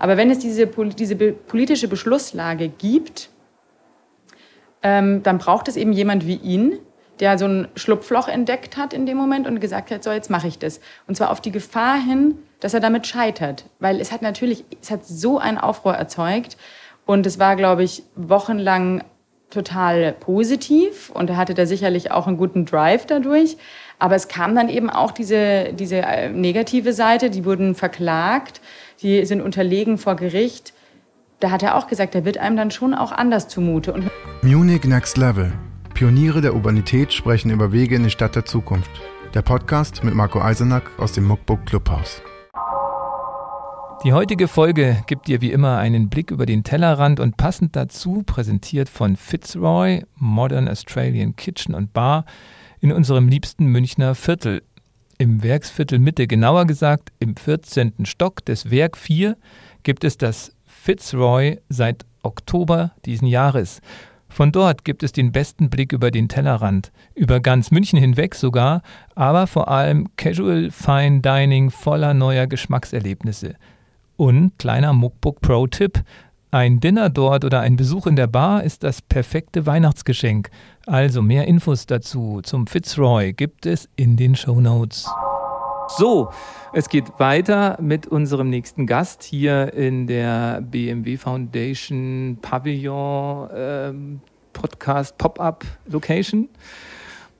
Aber wenn es diese, diese politische Beschlusslage gibt, ähm, dann braucht es eben jemand wie ihn, der so ein Schlupfloch entdeckt hat in dem Moment und gesagt hat, so jetzt mache ich das. Und zwar auf die Gefahr hin, dass er damit scheitert. Weil es hat natürlich, es hat so einen Aufruhr erzeugt und es war, glaube ich, wochenlang total positiv und er hatte da sicherlich auch einen guten Drive dadurch. Aber es kam dann eben auch diese, diese äh, negative Seite, die wurden verklagt, die sind unterlegen vor Gericht. Da hat er auch gesagt, da wird einem dann schon auch anders zumute. Und Munich Next Level. Pioniere der Urbanität sprechen über Wege in die Stadt der Zukunft. Der Podcast mit Marco Eisenack aus dem Muckbook Clubhaus. Die heutige Folge gibt dir wie immer einen Blick über den Tellerrand und passend dazu präsentiert von Fitzroy, Modern Australian Kitchen und Bar in unserem liebsten Münchner Viertel. Im Werksviertel Mitte, genauer gesagt im 14. Stock des Werk 4, gibt es das Fitzroy seit Oktober diesen Jahres. Von dort gibt es den besten Blick über den Tellerrand, über ganz München hinweg sogar, aber vor allem Casual Fine Dining voller neuer Geschmackserlebnisse. Und kleiner Muckbook Pro Tipp, ein Dinner dort oder ein Besuch in der Bar ist das perfekte Weihnachtsgeschenk. Also mehr Infos dazu zum Fitzroy gibt es in den Show Notes. So, es geht weiter mit unserem nächsten Gast hier in der BMW Foundation Pavillon äh, Podcast Pop-up Location.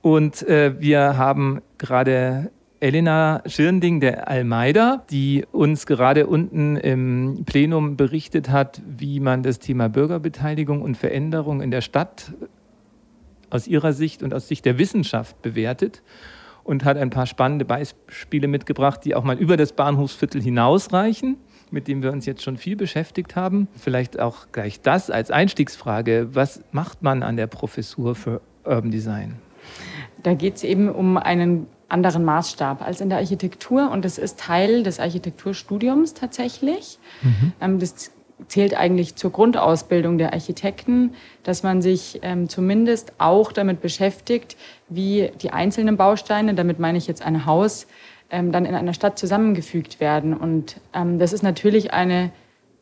Und äh, wir haben gerade Elena Schirnding der Almeida, die uns gerade unten im Plenum berichtet hat, wie man das Thema Bürgerbeteiligung und Veränderung in der Stadt aus ihrer Sicht und aus Sicht der Wissenschaft bewertet und hat ein paar spannende Beispiele mitgebracht, die auch mal über das Bahnhofsviertel hinausreichen, mit dem wir uns jetzt schon viel beschäftigt haben. Vielleicht auch gleich das als Einstiegsfrage. Was macht man an der Professur für Urban Design? Da geht es eben um einen anderen Maßstab als in der Architektur und das ist Teil des Architekturstudiums tatsächlich. Mhm. Ähm, das zählt eigentlich zur Grundausbildung der Architekten, dass man sich ähm, zumindest auch damit beschäftigt, wie die einzelnen Bausteine, damit meine ich jetzt ein Haus, ähm, dann in einer Stadt zusammengefügt werden. Und ähm, das ist natürlich eine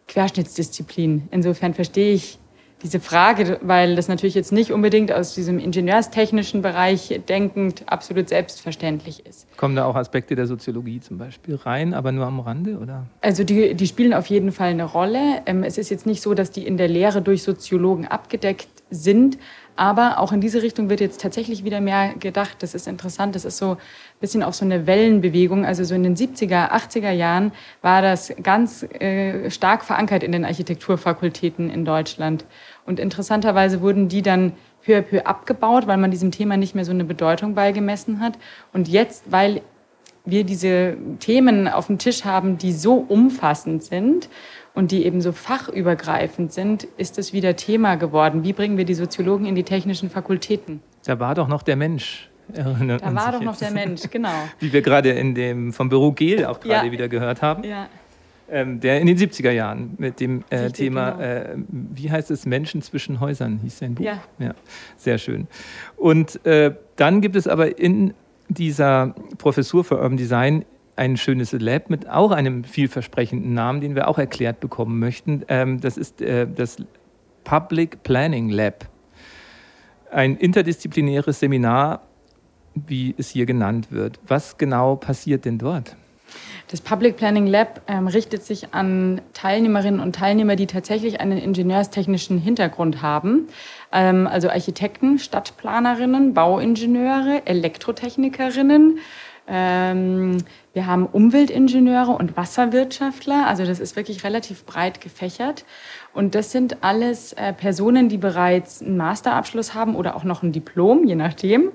Querschnittsdisziplin. Insofern verstehe ich diese Frage, weil das natürlich jetzt nicht unbedingt aus diesem ingenieurstechnischen Bereich denkend absolut selbstverständlich ist. Kommen da auch Aspekte der Soziologie zum Beispiel rein, aber nur am Rande, oder? Also die, die spielen auf jeden Fall eine Rolle. Ähm, es ist jetzt nicht so, dass die in der Lehre durch Soziologen abgedeckt sind, aber auch in diese Richtung wird jetzt tatsächlich wieder mehr gedacht. Das ist interessant. Das ist so ein bisschen auch so eine Wellenbewegung. Also so in den 70er, 80er Jahren war das ganz äh, stark verankert in den Architekturfakultäten in Deutschland. Und interessanterweise wurden die dann peu à peu abgebaut, weil man diesem Thema nicht mehr so eine Bedeutung beigemessen hat. Und jetzt, weil wir diese Themen auf dem Tisch haben, die so umfassend sind und die eben so fachübergreifend sind, ist es wieder Thema geworden. Wie bringen wir die Soziologen in die technischen Fakultäten? Da war doch noch der Mensch. Da war doch noch der Mensch, genau. Wie wir gerade in dem vom Büro Gel auch gerade ja. wieder gehört haben. Ja. Ähm, der in den 70er Jahren mit dem äh, Richtig, Thema, genau. äh, wie heißt es, Menschen zwischen Häusern, hieß sein Buch. Ja. ja sehr schön. Und äh, dann gibt es aber in dieser Professur für Urban Design ein schönes Lab mit auch einem vielversprechenden Namen, den wir auch erklärt bekommen möchten. Ähm, das ist äh, das Public Planning Lab. Ein interdisziplinäres Seminar, wie es hier genannt wird. Was genau passiert denn dort? Das Public Planning Lab ähm, richtet sich an Teilnehmerinnen und Teilnehmer, die tatsächlich einen ingenieurstechnischen Hintergrund haben. Ähm, also Architekten, Stadtplanerinnen, Bauingenieure, Elektrotechnikerinnen, ähm, wir haben Umweltingenieure und Wasserwirtschaftler. Also das ist wirklich relativ breit gefächert. Und das sind alles äh, Personen, die bereits einen Masterabschluss haben oder auch noch ein Diplom, je nachdem.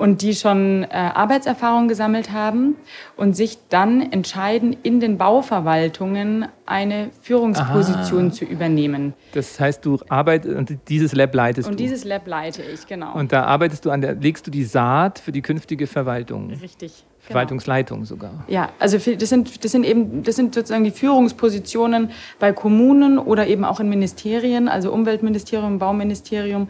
Und die schon äh, Arbeitserfahrung gesammelt haben und sich dann entscheiden, in den Bauverwaltungen eine Führungsposition Aha. zu übernehmen. Das heißt, du arbeitest und dieses Lab leitest und du. Und dieses Lab leite ich, genau. Und da arbeitest du an der, legst du die Saat für die künftige Verwaltung. Richtig. Genau. Verwaltungsleitung sogar. Ja, also das sind, das sind eben, das sind sozusagen die Führungspositionen bei Kommunen oder eben auch in Ministerien, also Umweltministerium, Bauministerium.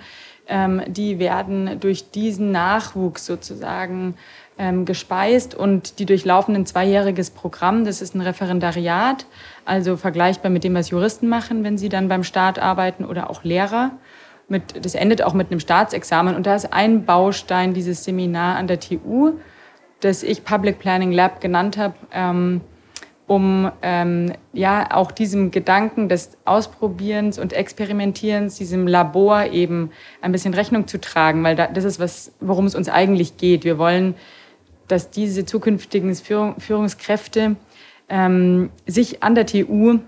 Ähm, die werden durch diesen Nachwuchs sozusagen ähm, gespeist und die durchlaufen ein zweijähriges Programm. Das ist ein Referendariat, also vergleichbar mit dem, was Juristen machen, wenn sie dann beim Staat arbeiten oder auch Lehrer. Mit, das endet auch mit einem Staatsexamen und da ist ein Baustein dieses Seminar an der TU, das ich Public Planning Lab genannt habe. Ähm, um ähm, ja auch diesem Gedanken des Ausprobierens und Experimentierens, diesem Labor eben ein bisschen Rechnung zu tragen, weil da, das ist was, worum es uns eigentlich geht. Wir wollen, dass diese zukünftigen Führung, Führungskräfte ähm, sich an der TU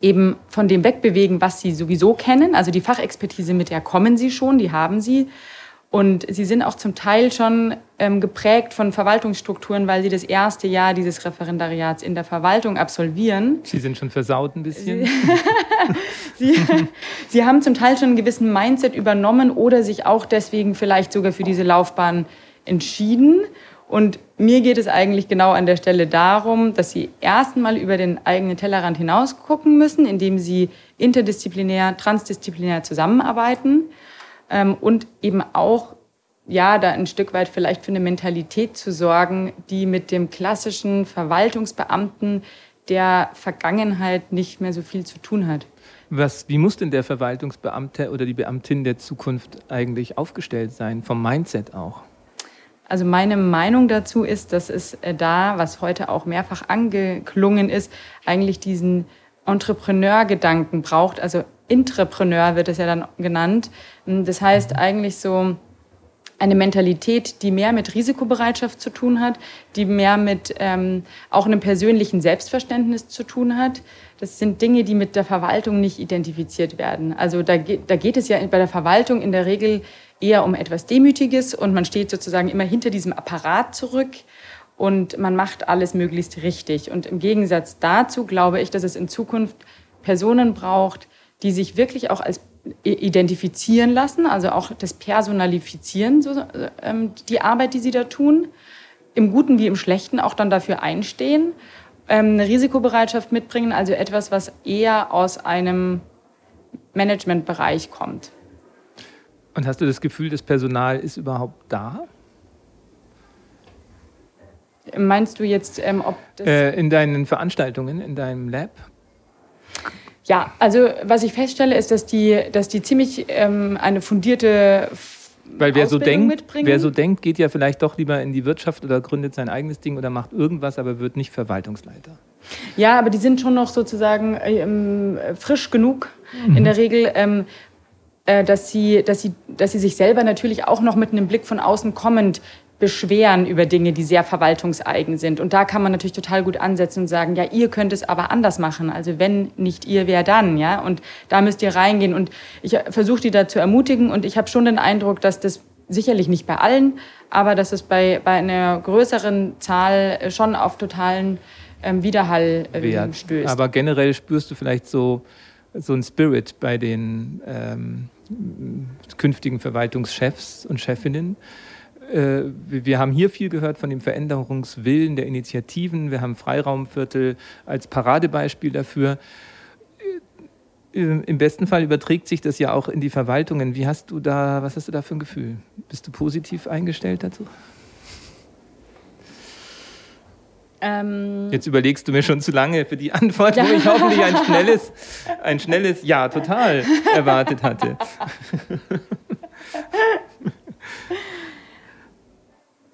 eben von dem wegbewegen, was sie sowieso kennen. Also die Fachexpertise, mit der kommen sie schon, die haben sie. Und sie sind auch zum Teil schon ähm, geprägt von Verwaltungsstrukturen, weil sie das erste Jahr dieses Referendariats in der Verwaltung absolvieren. Sie sind schon versaut ein bisschen. sie, sie haben zum Teil schon einen gewissen Mindset übernommen oder sich auch deswegen vielleicht sogar für diese Laufbahn entschieden. Und mir geht es eigentlich genau an der Stelle darum, dass sie erstmal über den eigenen Tellerrand hinaus gucken müssen, indem sie interdisziplinär, transdisziplinär zusammenarbeiten ähm, und eben auch ja, da ein Stück weit vielleicht für eine Mentalität zu sorgen, die mit dem klassischen Verwaltungsbeamten der Vergangenheit nicht mehr so viel zu tun hat. Was, wie muss denn der Verwaltungsbeamte oder die Beamtin der Zukunft eigentlich aufgestellt sein, vom Mindset auch? Also meine Meinung dazu ist, dass es äh, da, was heute auch mehrfach angeklungen ist, eigentlich diesen Entrepreneur-Gedanken braucht. Also Intrapreneur wird es ja dann genannt. Das heißt eigentlich so eine Mentalität, die mehr mit Risikobereitschaft zu tun hat, die mehr mit ähm, auch einem persönlichen Selbstverständnis zu tun hat. Das sind Dinge, die mit der Verwaltung nicht identifiziert werden. Also da, da geht es ja bei der Verwaltung in der Regel eher um etwas Demütiges und man steht sozusagen immer hinter diesem Apparat zurück und man macht alles möglichst richtig. Und im Gegensatz dazu glaube ich, dass es in Zukunft Personen braucht, die sich wirklich auch als identifizieren lassen, also auch das Personalifizieren, so, ähm, die Arbeit, die sie da tun, im Guten wie im Schlechten auch dann dafür einstehen, ähm, eine Risikobereitschaft mitbringen, also etwas, was eher aus einem Managementbereich kommt. Und hast du das Gefühl, das Personal ist überhaupt da? Meinst du jetzt, ähm, ob das. Äh, in deinen Veranstaltungen, in deinem Lab? Ja, also was ich feststelle, ist, dass die, dass die ziemlich ähm, eine fundierte weil wer so, denkt, wer so denkt, geht ja vielleicht doch lieber in die Wirtschaft oder gründet sein eigenes Ding oder macht irgendwas, aber wird nicht Verwaltungsleiter. Ja, aber die sind schon noch sozusagen ähm, frisch genug mhm. in der Regel, ähm, äh, dass, sie, dass, sie, dass sie sich selber natürlich auch noch mit einem Blick von außen kommend beschweren über Dinge, die sehr verwaltungseigen sind. Und da kann man natürlich total gut ansetzen und sagen, ja, ihr könnt es aber anders machen. Also wenn nicht ihr, wer dann, ja? Und da müsst ihr reingehen. Und ich versuche die da zu ermutigen. Und ich habe schon den Eindruck, dass das sicherlich nicht bei allen, aber dass es bei, bei einer größeren Zahl schon auf totalen ähm, Widerhall ähm, stößt. Aber generell spürst du vielleicht so, so einen Spirit bei den ähm, künftigen Verwaltungschefs und Chefinnen, äh, wir haben hier viel gehört von dem Veränderungswillen der Initiativen. Wir haben Freiraumviertel als Paradebeispiel dafür. Äh, Im besten Fall überträgt sich das ja auch in die Verwaltungen. Wie hast du da, was hast du da für ein Gefühl? Bist du positiv eingestellt dazu? Ähm Jetzt überlegst du mir schon zu lange für die Antwort, wo ich hoffentlich ein schnelles, ein schnelles Ja total erwartet hatte.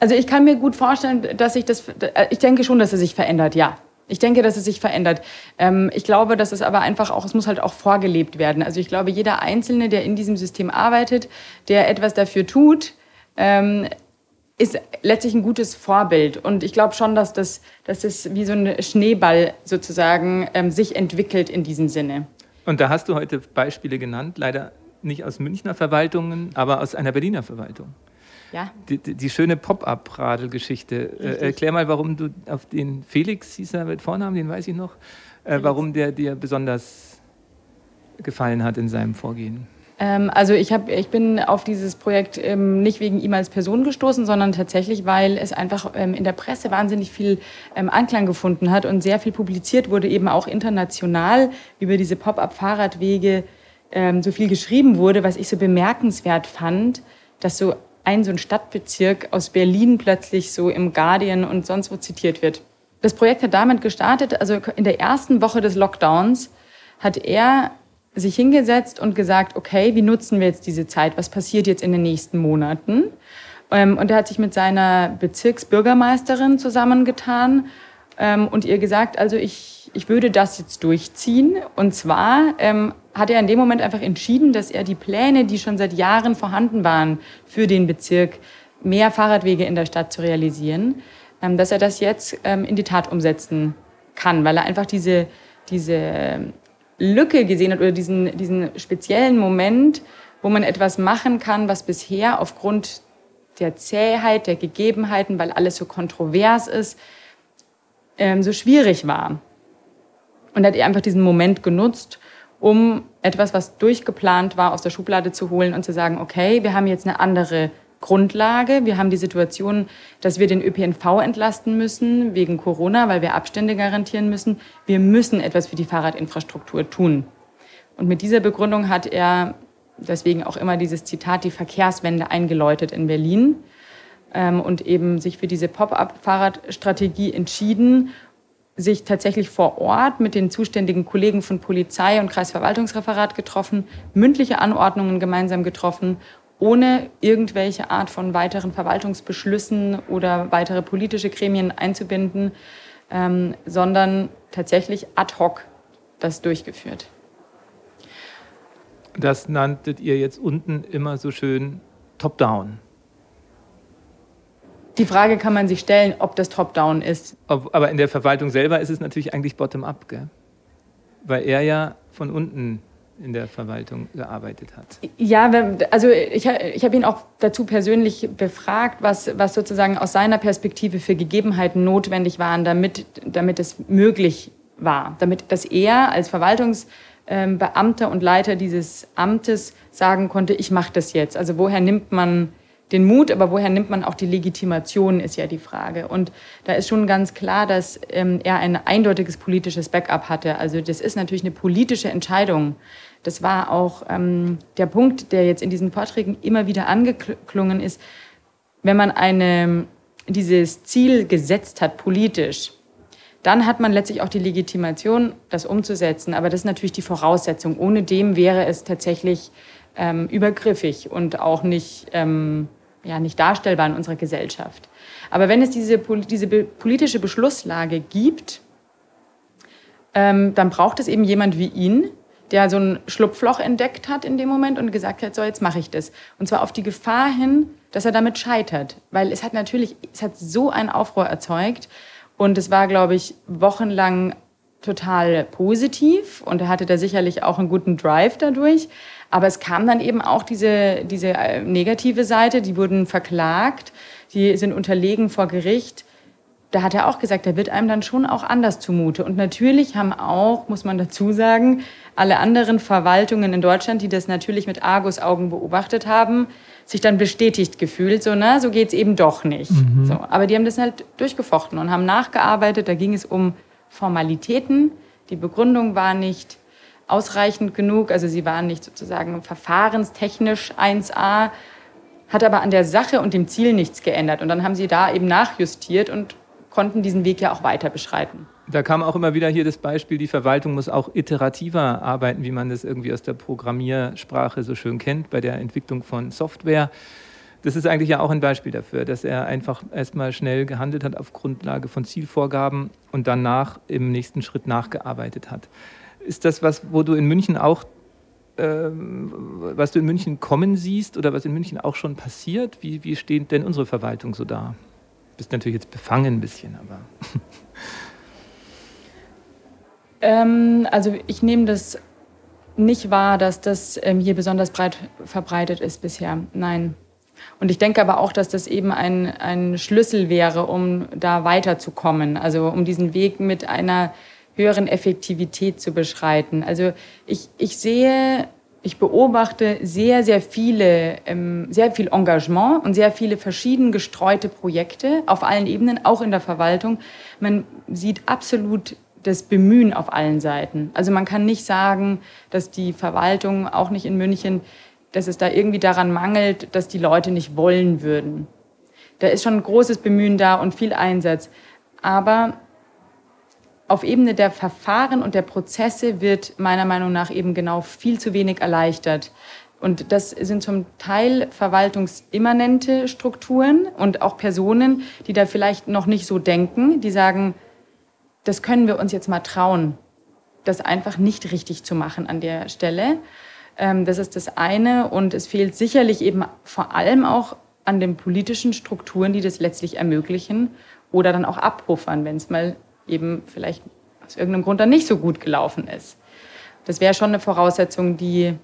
Also ich kann mir gut vorstellen, dass sich das, äh, ich denke schon, dass es sich verändert, ja. Ich denke, dass es sich verändert. Ähm, ich glaube, dass es aber einfach auch, es muss halt auch vorgelebt werden. Also ich glaube, jeder Einzelne, der in diesem System arbeitet, der etwas dafür tut, ähm, ist letztlich ein gutes Vorbild. Und ich glaube schon, dass das, dass es wie so ein Schneeball sozusagen ähm, sich entwickelt in diesem Sinne. Und da hast du heute Beispiele genannt, leider nicht aus Münchner Verwaltungen, aber aus einer Berliner Verwaltung. Ja. Die, die, schöne Pop-up-Radelgeschichte. Äh, erklär mal, warum du auf den Felix, hieß er mit Vornamen, den weiß ich noch, äh, warum der dir besonders gefallen hat in seinem Vorgehen. Ähm, also ich, hab, ich bin auf dieses Projekt ähm, nicht wegen ihm als Person gestoßen, sondern tatsächlich, weil es einfach ähm, in der Presse wahnsinnig viel ähm, Anklang gefunden hat und sehr viel publiziert wurde, eben auch international über diese Pop-up-Fahrradwege ähm, so viel geschrieben wurde, was ich so bemerkenswert fand, dass so ein so ein Stadtbezirk aus Berlin plötzlich so im Guardian und sonst wo zitiert wird. Das Projekt hat damit gestartet, also in der ersten Woche des Lockdowns hat er sich hingesetzt und gesagt, okay, wie nutzen wir jetzt diese Zeit? Was passiert jetzt in den nächsten Monaten? Ähm, und er hat sich mit seiner Bezirksbürgermeisterin zusammengetan ähm, und ihr gesagt, also ich, ich würde das jetzt durchziehen. Und zwar ähm, hat er in dem Moment einfach entschieden, dass er die Pläne, die schon seit Jahren vorhanden waren für den Bezirk, mehr Fahrradwege in der Stadt zu realisieren, ähm, dass er das jetzt ähm, in die Tat umsetzen kann, weil er einfach diese, diese Lücke gesehen hat oder diesen, diesen speziellen Moment, wo man etwas machen kann, was bisher aufgrund der Zähheit, der Gegebenheiten, weil alles so kontrovers ist, ähm, so schwierig war. Und hat einfach diesen Moment genutzt, um etwas, was durchgeplant war, aus der Schublade zu holen und zu sagen, okay, wir haben jetzt eine andere Grundlage. Wir haben die Situation, dass wir den ÖPNV entlasten müssen wegen Corona, weil wir Abstände garantieren müssen. Wir müssen etwas für die Fahrradinfrastruktur tun. Und mit dieser Begründung hat er deswegen auch immer dieses Zitat, die Verkehrswende eingeläutet in Berlin ähm, und eben sich für diese Pop-up-Fahrradstrategie entschieden, sich tatsächlich vor Ort mit den zuständigen Kollegen von Polizei und Kreisverwaltungsreferat getroffen, mündliche Anordnungen gemeinsam getroffen, ohne irgendwelche Art von weiteren Verwaltungsbeschlüssen oder weitere politische Gremien einzubinden, ähm, sondern tatsächlich ad hoc das durchgeführt. Das nanntet ihr jetzt unten immer so schön Top-Down. Die Frage kann man sich stellen, ob das Top-Down ist. Aber in der Verwaltung selber ist es natürlich eigentlich Bottom-up, weil er ja von unten in der Verwaltung gearbeitet hat. Ja, also ich, ich habe ihn auch dazu persönlich befragt, was, was sozusagen aus seiner Perspektive für Gegebenheiten notwendig waren, damit, damit es möglich war, damit dass er als Verwaltungsbeamter und Leiter dieses Amtes sagen konnte, ich mache das jetzt. Also woher nimmt man den Mut, aber woher nimmt man auch die Legitimation, ist ja die Frage. Und da ist schon ganz klar, dass ähm, er ein eindeutiges politisches Backup hatte. Also das ist natürlich eine politische Entscheidung. Das war auch ähm, der Punkt, der jetzt in diesen Vorträgen immer wieder angeklungen ist. Wenn man eine, dieses Ziel gesetzt hat, politisch, dann hat man letztlich auch die Legitimation, das umzusetzen. Aber das ist natürlich die Voraussetzung. Ohne dem wäre es tatsächlich ähm, übergriffig und auch nicht, ähm, ja, nicht darstellbar in unserer Gesellschaft. Aber wenn es diese, diese politische Beschlusslage gibt, ähm, dann braucht es eben jemand wie ihn, der so ein Schlupfloch entdeckt hat in dem Moment und gesagt hat, so jetzt mache ich das. Und zwar auf die Gefahr hin, dass er damit scheitert. Weil es hat natürlich, es hat so einen Aufruhr erzeugt. Und es war, glaube ich, wochenlang total positiv und er hatte da sicherlich auch einen guten Drive dadurch. Aber es kam dann eben auch diese, diese äh, negative Seite, die wurden verklagt, die sind unterlegen vor Gericht. Da hat er auch gesagt, da wird einem dann schon auch anders zumute. Und natürlich haben auch, muss man dazu sagen, alle anderen Verwaltungen in Deutschland, die das natürlich mit Argusaugen beobachtet haben, sich dann bestätigt gefühlt, so, na, so geht's eben doch nicht. Mhm. So, aber die haben das halt durchgefochten und haben nachgearbeitet. Da ging es um Formalitäten. Die Begründung war nicht ausreichend genug, also sie waren nicht sozusagen verfahrenstechnisch 1a, hat aber an der Sache und dem Ziel nichts geändert. Und dann haben sie da eben nachjustiert und konnten diesen Weg ja auch weiter beschreiten. Da kam auch immer wieder hier das Beispiel, die Verwaltung muss auch iterativer arbeiten, wie man das irgendwie aus der Programmiersprache so schön kennt, bei der Entwicklung von Software das ist eigentlich ja auch ein Beispiel dafür, dass er einfach erstmal schnell gehandelt hat auf Grundlage von Zielvorgaben und danach im nächsten Schritt nachgearbeitet hat. Ist das was, wo du in München auch, ähm, was du in München kommen siehst oder was in München auch schon passiert? Wie, wie steht denn unsere Verwaltung so da? Bist natürlich jetzt befangen ein bisschen, aber. ähm, also ich nehme das nicht wahr, dass das ähm, hier besonders breit verbreitet ist bisher. Nein. Und ich denke aber auch, dass das eben ein, ein Schlüssel wäre, um da weiterzukommen, also um diesen Weg mit einer höheren Effektivität zu beschreiten. Also ich, ich sehe, ich beobachte sehr, sehr viele, ähm, sehr viel Engagement und sehr viele verschieden gestreute Projekte auf allen Ebenen, auch in der Verwaltung. Man sieht absolut das Bemühen auf allen Seiten. Also man kann nicht sagen, dass die Verwaltung auch nicht in München dass es da irgendwie daran mangelt, dass die Leute nicht wollen würden. Da ist schon ein großes Bemühen da und viel Einsatz. Aber auf Ebene der Verfahren und der Prozesse wird meiner Meinung nach eben genau viel zu wenig erleichtert. Und das sind zum Teil verwaltungsimmanente Strukturen und auch Personen, die da vielleicht noch nicht so denken, die sagen, das können wir uns jetzt mal trauen, das einfach nicht richtig zu machen an der Stelle. Ähm, das ist das eine. Und es fehlt sicherlich eben vor allem auch an den politischen Strukturen, die das letztlich ermöglichen oder dann auch abpuffern, wenn es mal eben vielleicht aus irgendeinem Grund dann nicht so gut gelaufen ist. Das wäre schon eine Voraussetzung, die,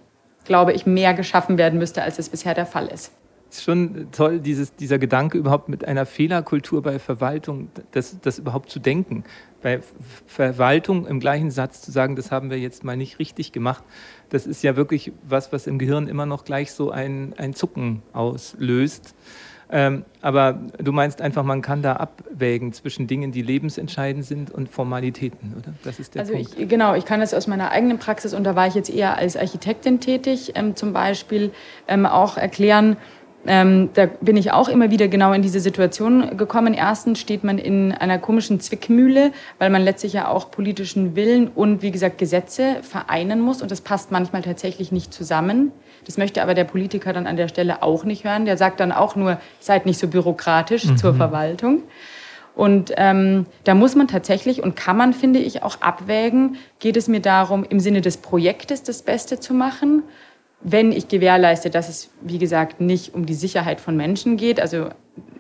glaube ich, mehr geschaffen werden müsste, als es bisher der Fall ist. Ist schon toll, dieses, dieser Gedanke überhaupt mit einer Fehlerkultur bei Verwaltung, das, das überhaupt zu denken. Bei Verwaltung im gleichen Satz zu sagen, das haben wir jetzt mal nicht richtig gemacht, das ist ja wirklich was, was im Gehirn immer noch gleich so ein, ein Zucken auslöst. Ähm, aber du meinst einfach, man kann da abwägen zwischen Dingen, die lebensentscheidend sind und Formalitäten, oder? Das ist der also Punkt. Ich, genau, ich kann das aus meiner eigenen Praxis, und da war ich jetzt eher als Architektin tätig, ähm, zum Beispiel ähm, auch erklären, ähm, da bin ich auch immer wieder genau in diese Situation gekommen. Erstens steht man in einer komischen Zwickmühle, weil man letztlich ja auch politischen Willen und, wie gesagt, Gesetze vereinen muss. Und das passt manchmal tatsächlich nicht zusammen. Das möchte aber der Politiker dann an der Stelle auch nicht hören. Der sagt dann auch nur, seid nicht so bürokratisch mhm. zur Verwaltung. Und ähm, da muss man tatsächlich und kann man, finde ich, auch abwägen, geht es mir darum, im Sinne des Projektes das Beste zu machen wenn ich gewährleiste, dass es, wie gesagt, nicht um die Sicherheit von Menschen geht, also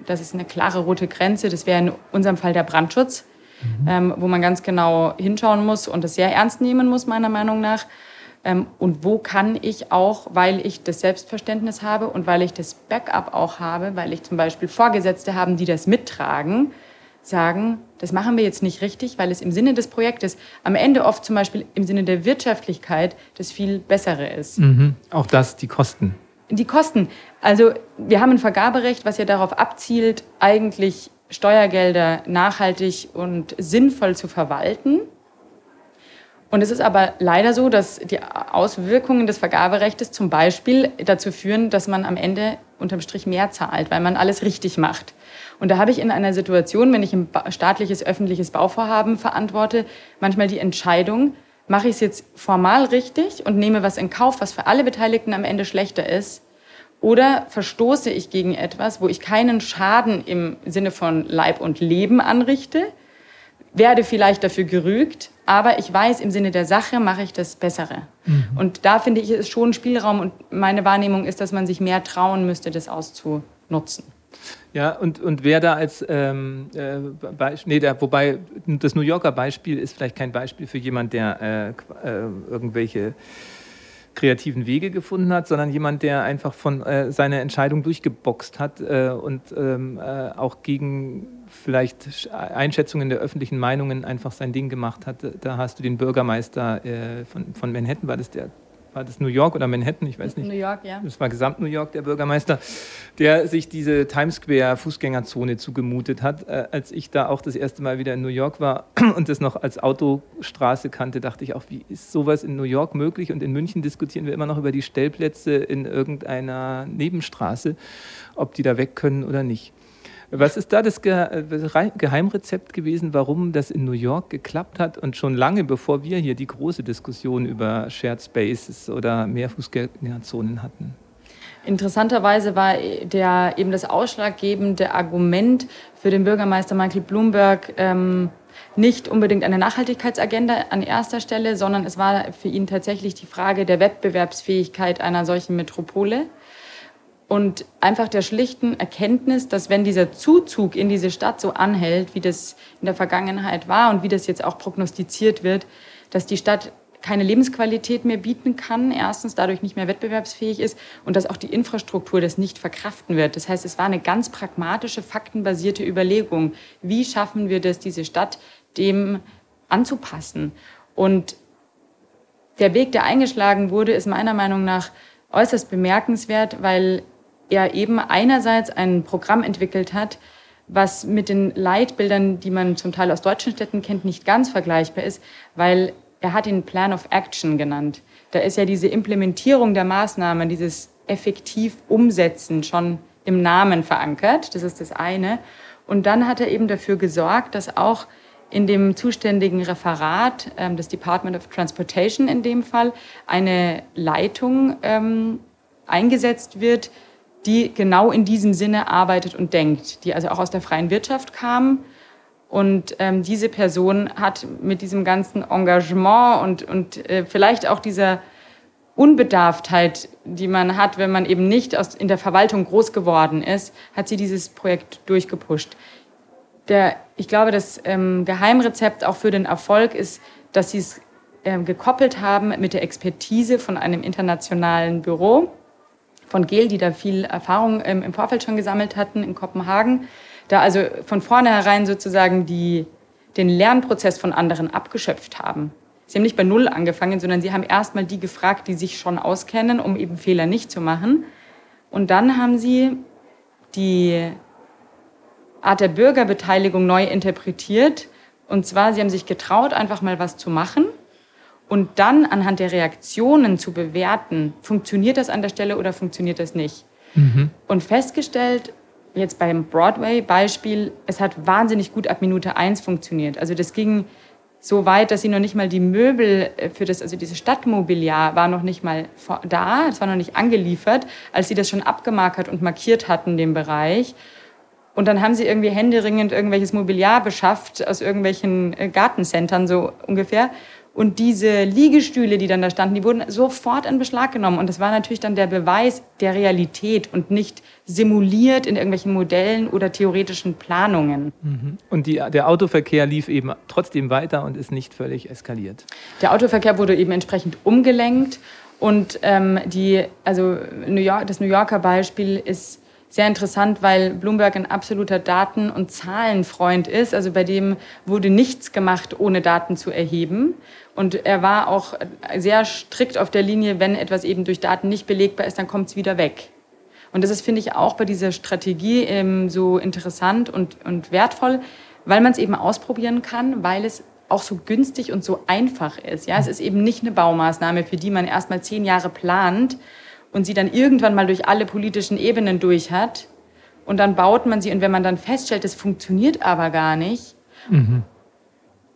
das ist eine klare rote Grenze, das wäre in unserem Fall der Brandschutz, mhm. ähm, wo man ganz genau hinschauen muss und das sehr ernst nehmen muss, meiner Meinung nach. Ähm, und wo kann ich auch, weil ich das Selbstverständnis habe und weil ich das Backup auch habe, weil ich zum Beispiel Vorgesetzte habe, die das mittragen, sagen, das machen wir jetzt nicht richtig, weil es im Sinne des Projektes am Ende oft zum Beispiel im Sinne der Wirtschaftlichkeit das viel Bessere ist. Mhm. Auch das, die Kosten. Die Kosten. Also wir haben ein Vergaberecht, was ja darauf abzielt, eigentlich Steuergelder nachhaltig und sinnvoll zu verwalten. Und es ist aber leider so, dass die Auswirkungen des Vergaberechts zum Beispiel dazu führen, dass man am Ende unterm Strich mehr zahlt, weil man alles richtig macht. Und da habe ich in einer Situation, wenn ich ein staatliches, öffentliches Bauvorhaben verantworte, manchmal die Entscheidung, mache ich es jetzt formal richtig und nehme was in Kauf, was für alle Beteiligten am Ende schlechter ist, oder verstoße ich gegen etwas, wo ich keinen Schaden im Sinne von Leib und Leben anrichte, werde vielleicht dafür gerügt, aber ich weiß, im Sinne der Sache mache ich das Bessere. Mhm. Und da finde ich, ist schon Spielraum und meine Wahrnehmung ist, dass man sich mehr trauen müsste, das auszunutzen. Ja, und, und wer da als, ähm, äh, nee, der, wobei das New Yorker Beispiel ist vielleicht kein Beispiel für jemand, der äh, äh, irgendwelche kreativen Wege gefunden hat, sondern jemand, der einfach von äh, seiner Entscheidung durchgeboxt hat äh, und ähm, äh, auch gegen vielleicht Einschätzungen der öffentlichen Meinungen einfach sein Ding gemacht hat. Da hast du den Bürgermeister äh, von, von Manhattan, war das der war das New York oder Manhattan, ich weiß nicht. New York, ja. Das war Gesamt New York, der Bürgermeister, der sich diese Times Square Fußgängerzone zugemutet hat. Äh, als ich da auch das erste Mal wieder in New York war und das noch als Autostraße kannte, dachte ich auch, wie ist sowas in New York möglich? Und in München diskutieren wir immer noch über die Stellplätze in irgendeiner Nebenstraße, ob die da weg können oder nicht. Was ist da das Geheimrezept gewesen, warum das in New York geklappt hat und schon lange bevor wir hier die große Diskussion über Shared Spaces oder Mehrfußgängerzonen hatten? Interessanterweise war der, eben das ausschlaggebende Argument für den Bürgermeister Michael Bloomberg ähm, nicht unbedingt eine Nachhaltigkeitsagenda an erster Stelle, sondern es war für ihn tatsächlich die Frage der Wettbewerbsfähigkeit einer solchen Metropole und einfach der schlichten Erkenntnis, dass wenn dieser Zuzug in diese Stadt so anhält, wie das in der Vergangenheit war und wie das jetzt auch prognostiziert wird, dass die Stadt keine Lebensqualität mehr bieten kann, erstens dadurch nicht mehr wettbewerbsfähig ist und dass auch die Infrastruktur das nicht verkraften wird. Das heißt, es war eine ganz pragmatische, faktenbasierte Überlegung. Wie schaffen wir das, diese Stadt dem anzupassen? Und der Weg, der eingeschlagen wurde, ist meiner Meinung nach äußerst bemerkenswert, weil er eben einerseits ein Programm entwickelt hat, was mit den Leitbildern, die man zum Teil aus deutschen Städten kennt, nicht ganz vergleichbar ist, weil er hat ihn Plan of Action genannt. Da ist ja diese Implementierung der Maßnahmen, dieses effektiv umsetzen, schon im Namen verankert. Das ist das eine. Und dann hat er eben dafür gesorgt, dass auch in dem zuständigen Referat ähm, des Department of Transportation in dem Fall eine Leitung ähm, eingesetzt wird, die genau in diesem Sinne arbeitet und denkt, die also auch aus der freien Wirtschaft kam. Und ähm, diese Person hat mit diesem ganzen Engagement und, und äh, vielleicht auch dieser Unbedarftheit, die man hat, wenn man eben nicht aus, in der Verwaltung groß geworden ist, hat sie dieses Projekt durchgepusht. Der, ich glaube, das ähm, Geheimrezept auch für den Erfolg ist, dass sie es ähm, gekoppelt haben mit der Expertise von einem internationalen Büro von Gel, die da viel Erfahrung ähm, im Vorfeld schon gesammelt hatten in Kopenhagen. Da also von vornherein sozusagen die, den Lernprozess von anderen abgeschöpft haben. Sie haben nicht bei Null angefangen, sondern sie haben erstmal die gefragt, die sich schon auskennen, um eben Fehler nicht zu machen. Und dann haben sie die Art der Bürgerbeteiligung neu interpretiert. Und zwar, sie haben sich getraut, einfach mal was zu machen und dann anhand der Reaktionen zu bewerten, funktioniert das an der Stelle oder funktioniert das nicht. Mhm. Und festgestellt, jetzt beim Broadway-Beispiel, es hat wahnsinnig gut ab Minute eins funktioniert. Also das ging so weit, dass sie noch nicht mal die Möbel äh, für das, also diese Stadtmobiliar war noch nicht mal da, es war noch nicht angeliefert, als sie das schon abgemarkert und markiert hatten, den Bereich. Und dann haben sie irgendwie händeringend irgendwelches Mobiliar beschafft aus irgendwelchen äh, Gartencentern, so ungefähr. Und diese Liegestühle, die dann da standen, die wurden sofort in Beschlag genommen. Und das war natürlich dann der Beweis der Realität und nicht simuliert in irgendwelchen Modellen oder theoretischen Planungen. Mhm. Und die, der Autoverkehr lief eben trotzdem weiter und ist nicht völlig eskaliert. Der Autoverkehr wurde eben entsprechend umgelenkt. Und ähm, die, also New York, das New Yorker Beispiel ist sehr interessant, weil Bloomberg ein absoluter Daten- und Zahlenfreund ist. Also bei dem wurde nichts gemacht, ohne Daten zu erheben. Und er war auch sehr strikt auf der Linie, wenn etwas eben durch Daten nicht belegbar ist, dann kommt es wieder weg. Und das ist, finde ich, auch bei dieser Strategie ähm, so interessant und, und wertvoll, weil man es eben ausprobieren kann, weil es auch so günstig und so einfach ist. Ja, es ist eben nicht eine Baumaßnahme, für die man erstmal zehn Jahre plant und sie dann irgendwann mal durch alle politischen Ebenen durch hat. Und dann baut man sie und wenn man dann feststellt, es funktioniert aber gar nicht, mhm.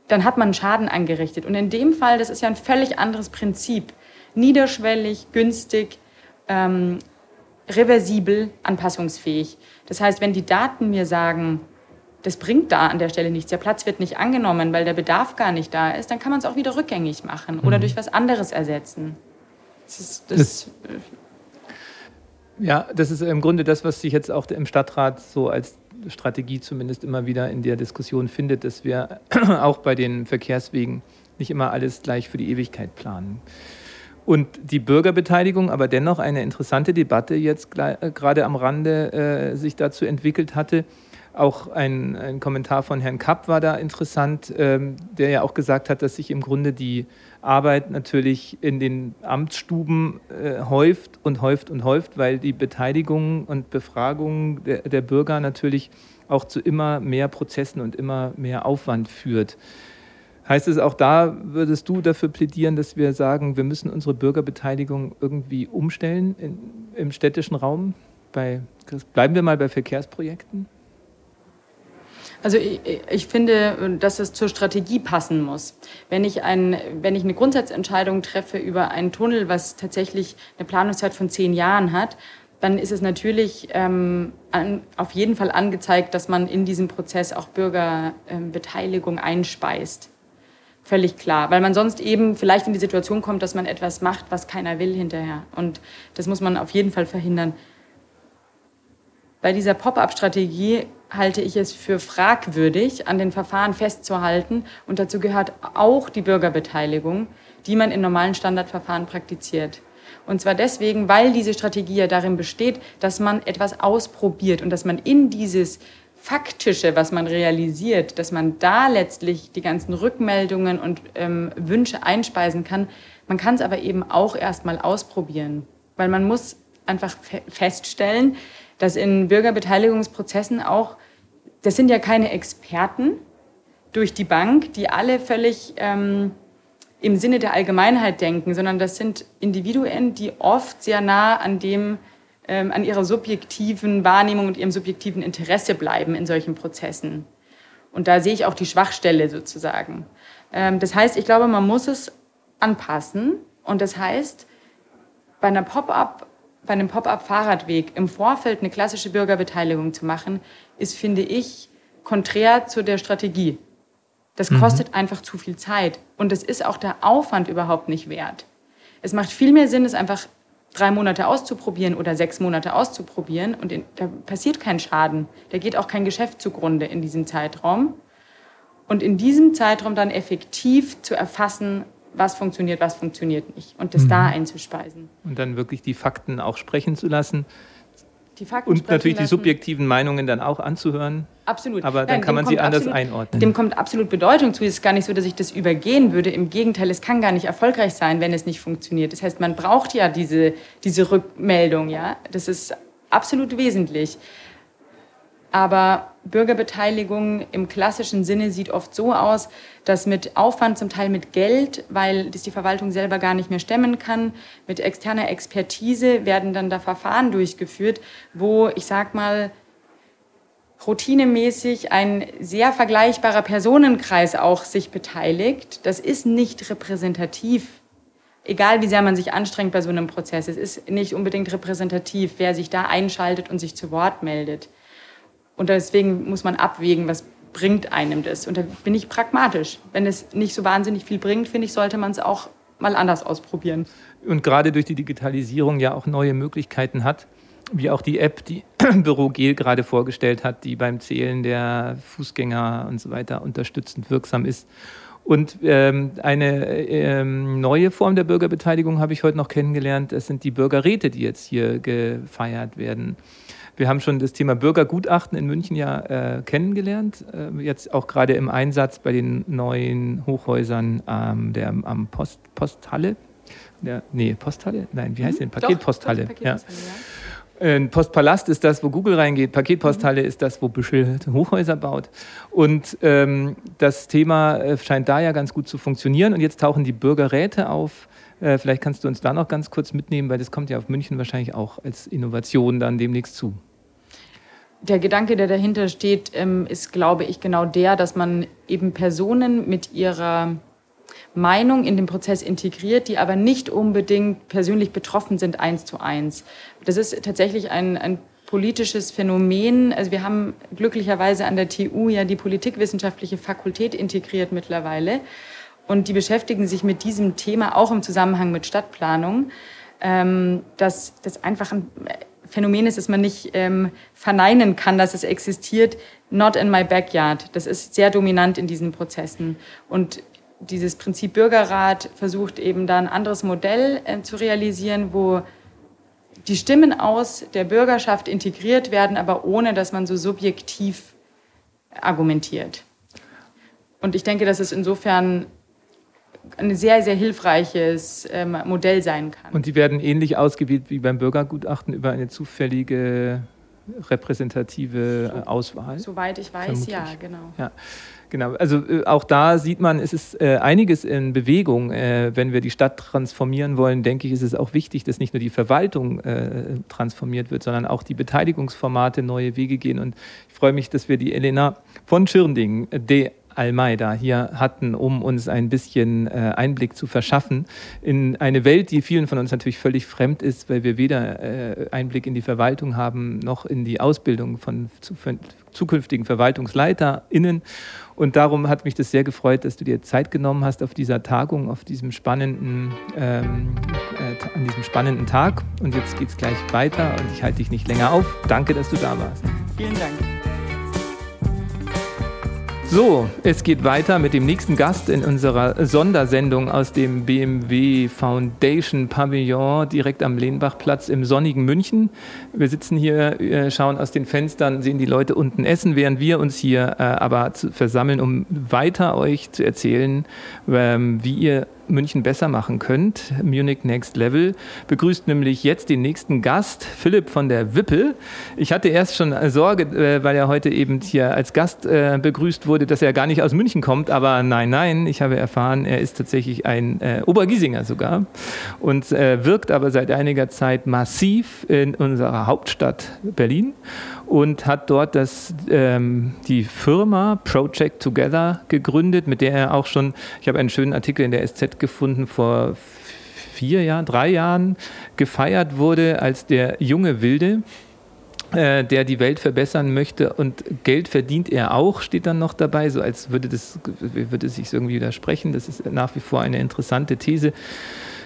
dann hat man einen Schaden angerichtet. Und in dem Fall, das ist ja ein völlig anderes Prinzip. Niederschwellig, günstig, ähm, reversibel, anpassungsfähig. Das heißt, wenn die Daten mir sagen, das bringt da an der Stelle nichts, der Platz wird nicht angenommen, weil der Bedarf gar nicht da ist, dann kann man es auch wieder rückgängig machen oder mhm. durch was anderes ersetzen. Das ist, das, das ja, das ist im Grunde das, was sich jetzt auch im Stadtrat so als Strategie zumindest immer wieder in der Diskussion findet, dass wir auch bei den Verkehrswegen nicht immer alles gleich für die Ewigkeit planen. Und die Bürgerbeteiligung, aber dennoch eine interessante Debatte jetzt äh, gerade am Rande äh, sich dazu entwickelt hatte. Auch ein, ein, Kommentar von Herrn Kapp war da interessant, ähm, der ja auch gesagt hat, dass sich im Grunde die Arbeit natürlich in den Amtsstuben äh, häuft und häuft und häuft, weil die Beteiligung und Befragung der, der Bürger natürlich auch zu immer mehr Prozessen und immer mehr Aufwand führt. Heißt es auch da, würdest du dafür plädieren, dass wir sagen, wir müssen unsere Bürgerbeteiligung irgendwie umstellen in, im städtischen Raum? Bei, bleiben wir mal bei Verkehrsprojekten? Also ich, ich, finde, dass es zur Strategie passen muss. Wenn ich, ein, wenn ich eine Grundsatzentscheidung treffe über einen Tunnel, was tatsächlich eine Planungszeit von zehn Jahren hat, dann ist es natürlich ähm, an, auf jeden Fall angezeigt, dass man in diesem Prozess auch Bürgerbeteiligung ähm, einspeist. Völlig klar, weil man sonst eben vielleicht in die Situation kommt, dass man etwas macht, was keiner will hinterher. Und das muss man auf jeden Fall verhindern. Bei dieser Pop-up-Strategie halte ich es für fragwürdig, an den Verfahren festzuhalten. Und dazu gehört auch die Bürgerbeteiligung, die man in normalen Standardverfahren praktiziert. Und zwar deswegen, weil diese Strategie ja darin besteht, dass man etwas ausprobiert und dass man in dieses Faktische, was man realisiert, dass man da letztlich die ganzen Rückmeldungen und ähm, Wünsche einspeisen kann. Man kann es aber eben auch erstmal ausprobieren, weil man muss einfach fe feststellen, dass in Bürgerbeteiligungsprozessen auch das sind ja keine Experten durch die Bank, die alle völlig ähm, im Sinne der Allgemeinheit denken, sondern das sind Individuen, die oft sehr nah an dem, ähm, an ihrer subjektiven Wahrnehmung und ihrem subjektiven Interesse bleiben in solchen Prozessen. Und da sehe ich auch die Schwachstelle sozusagen. Ähm, das heißt, ich glaube, man muss es anpassen. Und das heißt, bei einer Pop-up, bei einem Pop-up-Fahrradweg im Vorfeld eine klassische Bürgerbeteiligung zu machen, ist, finde ich, konträr zu der Strategie. Das mhm. kostet einfach zu viel Zeit. Und es ist auch der Aufwand überhaupt nicht wert. Es macht viel mehr Sinn, es einfach drei Monate auszuprobieren oder sechs Monate auszuprobieren. Und in, da passiert kein Schaden. Da geht auch kein Geschäft zugrunde in diesem Zeitraum. Und in diesem Zeitraum dann effektiv zu erfassen, was funktioniert, was funktioniert nicht. Und das mhm. da einzuspeisen. Und dann wirklich die Fakten auch sprechen zu lassen die Fakten Und natürlich lassen. die subjektiven Meinungen dann auch anzuhören. Absolut. Aber dann Nein, kann man sie anders absolut, einordnen. Dem kommt absolut Bedeutung zu. Es ist gar nicht so, dass ich das übergehen würde. Im Gegenteil, es kann gar nicht erfolgreich sein, wenn es nicht funktioniert. Das heißt, man braucht ja diese, diese Rückmeldung. Ja? Das ist absolut wesentlich. Aber Bürgerbeteiligung im klassischen Sinne sieht oft so aus, dass mit Aufwand, zum Teil mit Geld, weil das die Verwaltung selber gar nicht mehr stemmen kann, mit externer Expertise werden dann da Verfahren durchgeführt, wo ich sag mal routinemäßig ein sehr vergleichbarer Personenkreis auch sich beteiligt. Das ist nicht repräsentativ. Egal wie sehr man sich anstrengt bei so einem Prozess, es ist nicht unbedingt repräsentativ, wer sich da einschaltet und sich zu Wort meldet. Und deswegen muss man abwägen, was bringt einem das. Und da bin ich pragmatisch. Wenn es nicht so wahnsinnig viel bringt, finde ich, sollte man es auch mal anders ausprobieren. Und gerade durch die Digitalisierung ja auch neue Möglichkeiten hat, wie auch die App, die Büro Gel gerade vorgestellt hat, die beim Zählen der Fußgänger und so weiter unterstützend wirksam ist. Und ähm, eine ähm, neue Form der Bürgerbeteiligung habe ich heute noch kennengelernt. Das sind die Bürgerräte, die jetzt hier gefeiert werden. Wir haben schon das Thema Bürgergutachten in München ja äh, kennengelernt, äh, jetzt auch gerade im Einsatz bei den neuen Hochhäusern ähm, der, am Post, Posthalle. Der, nee, Posthalle? Nein, wie heißt mhm, denn? Paketposthalle. Doch, ja. ja. Postpalast ist das, wo Google reingeht. Paketposthalle mhm. ist das, wo Büschel Hochhäuser baut. Und ähm, das Thema äh, scheint da ja ganz gut zu funktionieren. Und jetzt tauchen die Bürgerräte auf äh, vielleicht kannst du uns da noch ganz kurz mitnehmen, weil das kommt ja auf München wahrscheinlich auch als Innovation dann demnächst zu. Der Gedanke, der dahinter steht, ähm, ist, glaube ich, genau der, dass man eben Personen mit ihrer Meinung in den Prozess integriert, die aber nicht unbedingt persönlich betroffen sind, eins zu eins. Das ist tatsächlich ein, ein politisches Phänomen. Also wir haben glücklicherweise an der TU ja die politikwissenschaftliche Fakultät integriert mittlerweile. Und die beschäftigen sich mit diesem Thema auch im Zusammenhang mit Stadtplanung, ähm, dass das einfach ein Phänomen ist, das man nicht ähm, verneinen kann, dass es existiert. Not in my backyard. Das ist sehr dominant in diesen Prozessen. Und dieses Prinzip Bürgerrat versucht eben da ein anderes Modell äh, zu realisieren, wo die Stimmen aus der Bürgerschaft integriert werden, aber ohne dass man so subjektiv argumentiert. Und ich denke, dass es insofern ein sehr, sehr hilfreiches ähm, Modell sein kann. Und die werden ähnlich ausgewählt wie beim Bürgergutachten über eine zufällige repräsentative so, Auswahl? Soweit ich weiß, vermutlich. ja, genau. Ja. Genau, also äh, auch da sieht man, es ist äh, einiges in Bewegung. Äh, wenn wir die Stadt transformieren wollen, denke ich, ist es auch wichtig, dass nicht nur die Verwaltung äh, transformiert wird, sondern auch die Beteiligungsformate neue Wege gehen. Und ich freue mich, dass wir die Elena von Schirnding, die Almeida hier hatten, um uns ein bisschen äh, Einblick zu verschaffen in eine Welt, die vielen von uns natürlich völlig fremd ist, weil wir weder äh, Einblick in die Verwaltung haben noch in die Ausbildung von zukünftigen VerwaltungsleiterInnen. Und darum hat mich das sehr gefreut, dass du dir Zeit genommen hast auf dieser Tagung, auf diesem spannenden, ähm, äh, an diesem spannenden Tag. Und jetzt geht es gleich weiter und ich halte dich nicht länger auf. Danke, dass du da warst. Vielen Dank. So, es geht weiter mit dem nächsten Gast in unserer Sondersendung aus dem BMW Foundation Pavillon direkt am Lehnbachplatz im sonnigen München. Wir sitzen hier, äh, schauen aus den Fenstern, sehen die Leute unten essen, während wir uns hier äh, aber versammeln, um weiter euch zu erzählen, ähm, wie ihr München besser machen könnt. Munich Next Level begrüßt nämlich jetzt den nächsten Gast, Philipp von der Wippel. Ich hatte erst schon Sorge, äh, weil er heute eben hier als Gast begrüßt wurde, dass er gar nicht aus München kommt. Aber nein, nein, ich habe erfahren, er ist tatsächlich ein Obergiesinger sogar und wirkt aber seit einiger Zeit massiv in unserer Hauptstadt Berlin und hat dort das, ähm, die Firma Project Together gegründet, mit der er auch schon, ich habe einen schönen Artikel in der SZ gefunden, vor vier Jahren, drei Jahren gefeiert wurde als der junge Wilde äh, der die Welt verbessern möchte und Geld verdient er auch, steht dann noch dabei, so als würde das würde sich irgendwie widersprechen. Das ist nach wie vor eine interessante These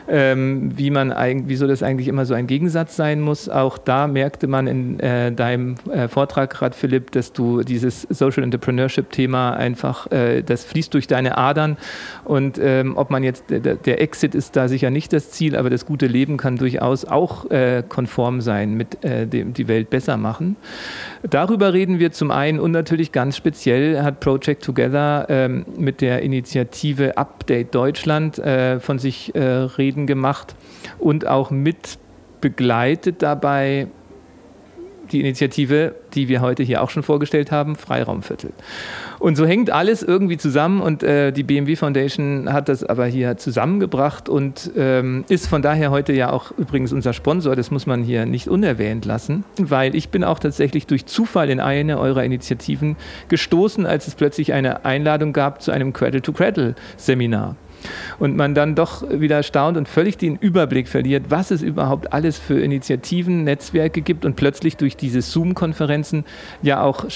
ähm, wie man eigentlich, wieso das eigentlich immer so ein Gegensatz sein muss. Auch da merkte man in äh, deinem äh, Vortrag gerade, Philipp, dass du dieses Social Entrepreneurship-Thema einfach, äh, das fließt durch deine Adern. Und ähm, ob man jetzt, der, der, Exit ist da sicher nicht das Ziel, aber das gute Leben kann durchaus auch äh, konform sein mit äh, dem die Welt besser machen. Darüber reden wir zum einen und natürlich ganz speziell hat Project Together ähm, mit der Initiative Update Deutschland äh, von sich äh, reden gemacht und auch mit begleitet dabei die Initiative, die wir heute hier auch schon vorgestellt haben, Freiraumviertel. Und so hängt alles irgendwie zusammen und äh, die BMW Foundation hat das aber hier zusammengebracht und ähm, ist von daher heute ja auch übrigens unser Sponsor. Das muss man hier nicht unerwähnt lassen, weil ich bin auch tatsächlich durch Zufall in eine eurer Initiativen gestoßen, als es plötzlich eine Einladung gab zu einem Cradle-to-Cradle-Seminar und man dann doch wieder staunt und völlig den Überblick verliert, was es überhaupt alles für Initiativen, Netzwerke gibt und plötzlich durch diese Zoom-Konferenzen ja auch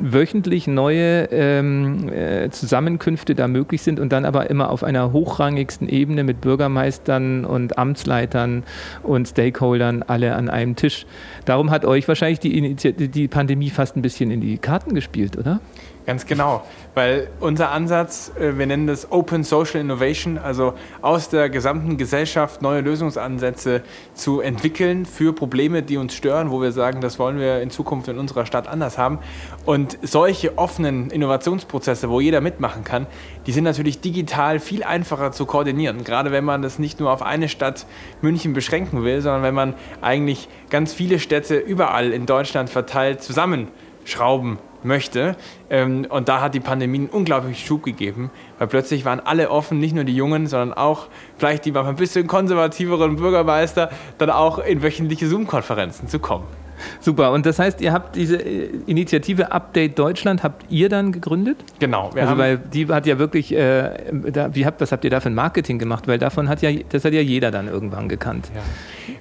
wöchentlich neue ähm, äh, Zusammenkünfte da möglich sind und dann aber immer auf einer hochrangigsten Ebene mit Bürgermeistern und Amtsleitern und Stakeholdern alle an einem Tisch. Darum hat euch wahrscheinlich die, die Pandemie fast ein bisschen in die Karten gespielt, oder? Ganz genau, weil unser Ansatz, äh, wir nennen das Open Social Innovation, also aus der gesamten Gesellschaft neue Lösungsansätze zu entwickeln für Probleme, die uns stören, wo wir sagen, das wollen wir in Zukunft in unserer Stadt anders haben. Und solche offenen Innovationsprozesse, wo jeder mitmachen kann, die sind natürlich digital viel einfacher zu koordinieren. Gerade wenn man das nicht nur auf eine Stadt München beschränken will, sondern wenn man eigentlich ganz viele Städte überall in Deutschland verteilt zusammenschrauben möchte. Ähm, und da hat die Pandemie einen unglaublichen Schub gegeben, weil plötzlich waren alle offen, nicht nur die Jungen, sondern auch vielleicht die ein bisschen konservativeren Bürgermeister, dann auch in wöchentliche Zoom-Konferenzen zu kommen. Super. Und das heißt, ihr habt diese äh, Initiative Update Deutschland, habt ihr dann gegründet? Genau. also weil die hat ja wirklich, äh, da, wie habt, was habt ihr da für ein Marketing gemacht? Weil davon hat ja, das hat ja jeder dann irgendwann gekannt. Ja.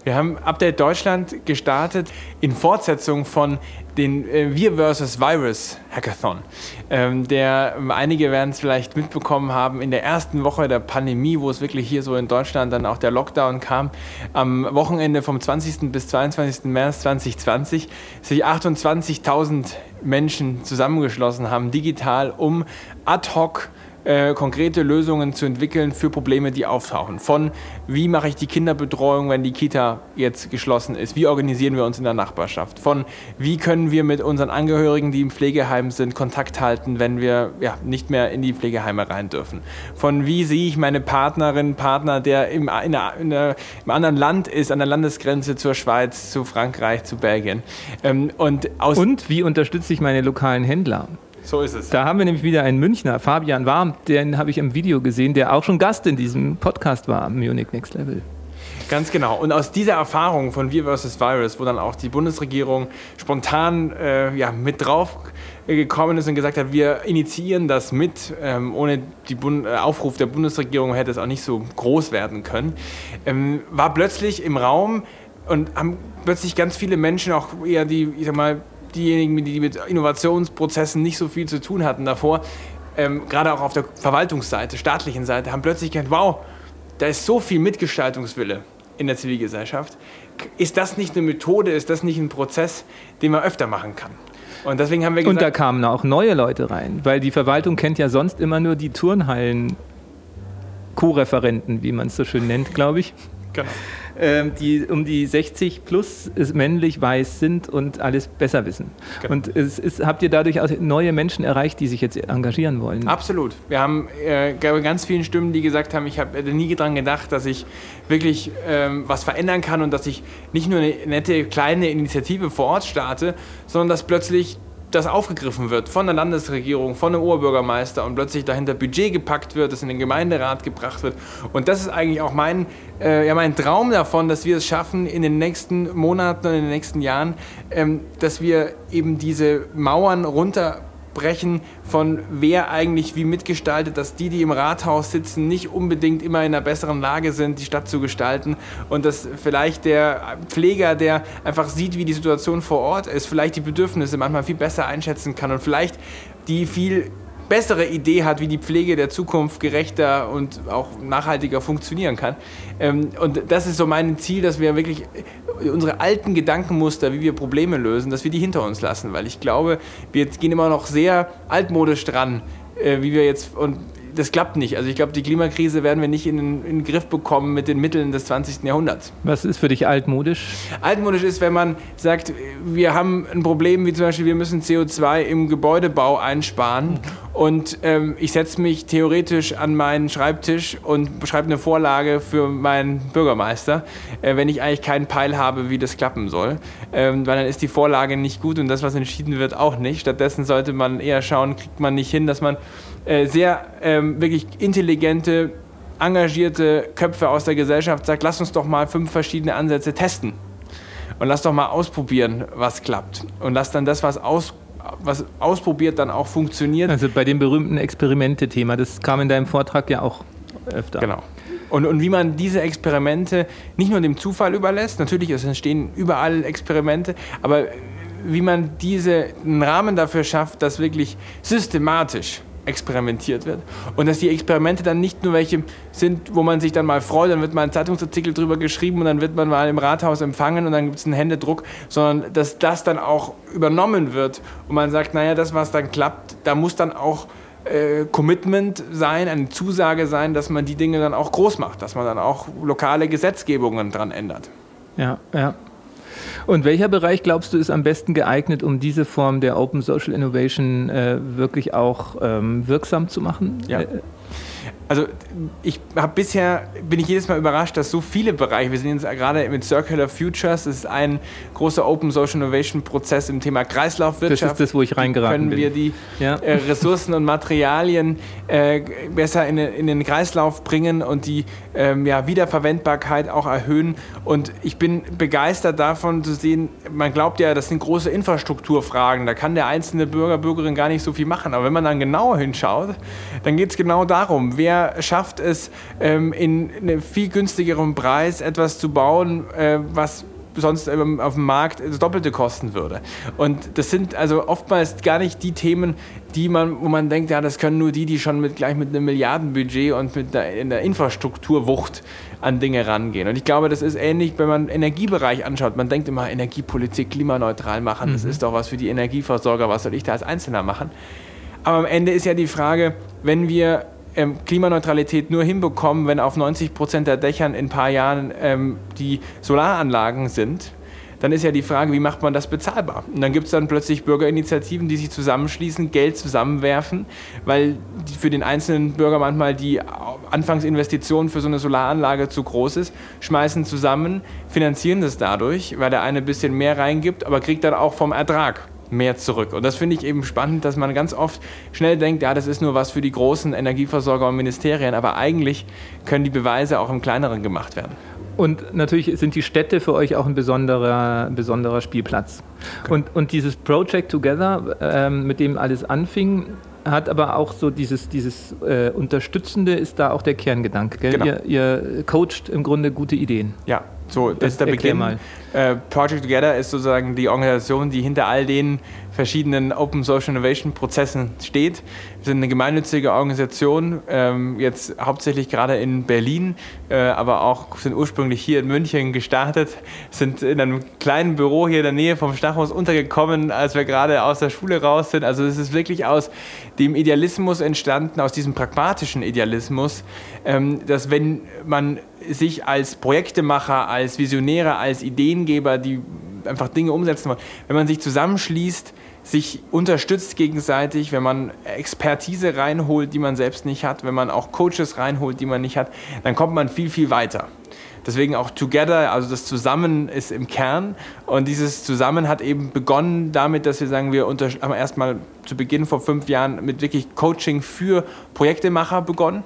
Wir haben Update Deutschland gestartet in Fortsetzung von den äh, Wir vs. Virus Hackathon, ähm, der ähm, einige werden es vielleicht mitbekommen haben in der ersten Woche der Pandemie, wo es wirklich hier so in Deutschland dann auch der Lockdown kam, am Wochenende vom 20. bis 22. März 2020 sich 28.000 Menschen zusammengeschlossen haben, digital, um ad hoc äh, konkrete Lösungen zu entwickeln für Probleme, die auftauchen. Von wie mache ich die Kinderbetreuung, wenn die Kita jetzt geschlossen ist? Wie organisieren wir uns in der Nachbarschaft? Von wie können wir mit unseren Angehörigen, die im Pflegeheim sind, Kontakt halten, wenn wir ja, nicht mehr in die Pflegeheime rein dürfen? Von wie sehe ich meine Partnerin, Partner, der im, in der, in der, im anderen Land ist, an der Landesgrenze zur Schweiz, zu Frankreich, zu Belgien? Ähm, und, und wie unterstütze ich meine lokalen Händler? So ist es. Da haben wir nämlich wieder einen Münchner, Fabian Warm, den habe ich im Video gesehen, der auch schon Gast in diesem Podcast war, Munich Next Level. Ganz genau. Und aus dieser Erfahrung von Wir vs. Virus, wo dann auch die Bundesregierung spontan äh, ja, mit drauf gekommen ist und gesagt hat, wir initiieren das mit. Ähm, ohne den äh, Aufruf der Bundesregierung hätte es auch nicht so groß werden können. Ähm, war plötzlich im Raum und haben plötzlich ganz viele Menschen, auch eher die, ich sag mal, diejenigen, die mit Innovationsprozessen nicht so viel zu tun hatten davor, ähm, gerade auch auf der Verwaltungsseite, staatlichen Seite, haben plötzlich gedacht, wow, da ist so viel Mitgestaltungswille in der Zivilgesellschaft. Ist das nicht eine Methode, ist das nicht ein Prozess, den man öfter machen kann? Und deswegen haben wir gesagt, Und da kamen auch neue Leute rein, weil die Verwaltung kennt ja sonst immer nur die Turnhallen Co-Referenten, wie man es so schön nennt, glaube ich. Genau. Ähm, die um die 60 plus männlich, weiß sind und alles besser wissen. Genau. Und es ist, habt ihr dadurch auch neue Menschen erreicht, die sich jetzt engagieren wollen? Absolut. Wir haben äh, ganz vielen Stimmen, die gesagt haben, ich habe nie daran gedacht, dass ich wirklich ähm, was verändern kann und dass ich nicht nur eine nette kleine Initiative vor Ort starte, sondern dass plötzlich das aufgegriffen wird von der Landesregierung, von dem Oberbürgermeister und plötzlich dahinter Budget gepackt wird, das in den Gemeinderat gebracht wird. Und das ist eigentlich auch mein, äh, ja, mein Traum davon, dass wir es schaffen, in den nächsten Monaten und in den nächsten Jahren, ähm, dass wir eben diese Mauern runter brechen von wer eigentlich wie mitgestaltet, dass die, die im Rathaus sitzen, nicht unbedingt immer in einer besseren Lage sind, die Stadt zu gestalten. Und dass vielleicht der Pfleger, der einfach sieht, wie die Situation vor Ort ist, vielleicht die Bedürfnisse manchmal viel besser einschätzen kann und vielleicht die viel bessere Idee hat, wie die Pflege der Zukunft gerechter und auch nachhaltiger funktionieren kann. Ähm, und das ist so mein Ziel, dass wir wirklich unsere alten Gedankenmuster, wie wir Probleme lösen, dass wir die hinter uns lassen, weil ich glaube, wir gehen immer noch sehr altmodisch dran, äh, wie wir jetzt und das klappt nicht. Also ich glaube, die Klimakrise werden wir nicht in den, in den, Griff bekommen mit den Mitteln des 20. Jahrhunderts. Was ist für dich altmodisch? Altmodisch ist, wenn man sagt, wir haben ein Problem, wie zum Beispiel, wir müssen CO2 im Gebäudebau einsparen. Mhm. Und ähm, ich setze mich theoretisch an meinen Schreibtisch und schreibe eine Vorlage für meinen Bürgermeister, äh, wenn ich eigentlich keinen Peil habe, wie das klappen soll. Ähm, weil dann ist die Vorlage nicht gut und das, was entschieden wird, auch nicht. Stattdessen sollte man eher schauen, kriegt man nicht hin, dass man äh, sehr ähm, wirklich intelligente, engagierte Köpfe aus der Gesellschaft sagt, lass uns doch mal fünf verschiedene Ansätze testen. Und lass doch mal ausprobieren, was klappt. Und lass dann das, was aus was ausprobiert, dann auch funktioniert. Also bei dem berühmten Experimente-Thema, das kam in deinem Vortrag ja auch öfter. Genau. Und, und wie man diese Experimente nicht nur dem Zufall überlässt, natürlich es entstehen überall Experimente, aber wie man diese, einen Rahmen dafür schafft, dass wirklich systematisch experimentiert wird. Und dass die Experimente dann nicht nur welche sind, wo man sich dann mal freut, dann wird mal ein Zeitungsartikel drüber geschrieben und dann wird man mal im Rathaus empfangen und dann gibt es einen Händedruck, sondern dass das dann auch übernommen wird und man sagt, naja, das, was dann klappt, da muss dann auch äh, Commitment sein, eine Zusage sein, dass man die Dinge dann auch groß macht, dass man dann auch lokale Gesetzgebungen dran ändert. Ja, ja. Und welcher Bereich glaubst du ist am besten geeignet, um diese Form der Open Social Innovation äh, wirklich auch ähm, wirksam zu machen? Ja. Also ich habe bisher, bin ich jedes Mal überrascht, dass so viele Bereiche, wir sind jetzt gerade mit Circular Futures, das ist ein großer Open Social Innovation Prozess im Thema Kreislaufwirtschaft. Das ist das, wo ich reingeraten können bin. wir die ja. äh, Ressourcen und Materialien äh, besser in, in, den Kreislauf bringen und die ähm, ja, Wiederverwendbarkeit auch erhöhen. Und ich bin begeistert davon zu sehen, man glaubt ja, das sind große Infrastrukturfragen, da kann der einzelne Bürger, Bürgerin gar nicht so viel machen. Aber wenn man dann genauer hinschaut, dann geht es genau darum, wer wer schafft es, ähm, in einem viel günstigeren Preis etwas zu bauen, äh, was sonst auf dem Markt das Doppelte kosten würde. Und das sind also oftmals gar nicht die Themen, die man, wo man denkt, ja, das können nur die, die schon mit, gleich mit einem Milliardenbudget und mit der, in der Infrastrukturwucht an Dinge rangehen. Und ich glaube, das ist ähnlich, wenn man den Energiebereich anschaut. Man denkt immer, Energiepolitik klimaneutral machen, mhm. das ist doch was für die Energieversorger, was soll ich da als Einzelner machen? Aber am Ende ist ja die Frage, wenn wir ähm, Klimaneutralität nur hinbekommen, wenn auf 90 Prozent der Dächern in ein paar Jahren ähm, die Solaranlagen sind, dann ist ja die Frage, wie macht man das bezahlbar? Und dann gibt es dann plötzlich Bürgerinitiativen, die sich zusammenschließen, Geld zusammenwerfen, weil für den einzelnen Bürger manchmal die Anfangsinvestition für so eine Solaranlage zu groß ist, schmeißen zusammen, finanzieren das dadurch, weil der eine ein bisschen mehr reingibt, aber kriegt dann auch vom Ertrag mehr zurück. Und das finde ich eben spannend, dass man ganz oft schnell denkt, ja, das ist nur was für die großen Energieversorger und Ministerien, aber eigentlich können die Beweise auch im kleineren gemacht werden. Und natürlich sind die Städte für euch auch ein besonderer, besonderer Spielplatz. Okay. Und, und dieses Project Together, ähm, mit dem alles anfing, hat aber auch so dieses, dieses äh, Unterstützende ist da auch der Kerngedanke. Gell? Genau. Ihr, ihr coacht im Grunde gute Ideen. Ja, so, das ist der Beginn. Mal. Äh, Project Together ist sozusagen die Organisation, die hinter all den verschiedenen Open Social Innovation Prozessen steht. Wir sind eine gemeinnützige Organisation, ähm, jetzt hauptsächlich gerade in Berlin, äh, aber auch sind ursprünglich hier in München gestartet, sind in einem kleinen Büro hier in der Nähe vom Stachus untergekommen, als wir gerade aus der Schule raus sind. Also es ist wirklich aus dem Idealismus entstanden, aus diesem pragmatischen Idealismus, ähm, dass wenn man sich als Projektemacher, als Visionäre, als Ideengeber, die einfach Dinge umsetzen wollen, wenn man sich zusammenschließt, sich unterstützt gegenseitig, wenn man Expertise reinholt, die man selbst nicht hat, wenn man auch Coaches reinholt, die man nicht hat, dann kommt man viel, viel weiter. Deswegen auch Together, also das Zusammen ist im Kern. Und dieses Zusammen hat eben begonnen damit, dass wir sagen, wir haben erstmal zu Beginn vor fünf Jahren mit wirklich Coaching für Projektemacher begonnen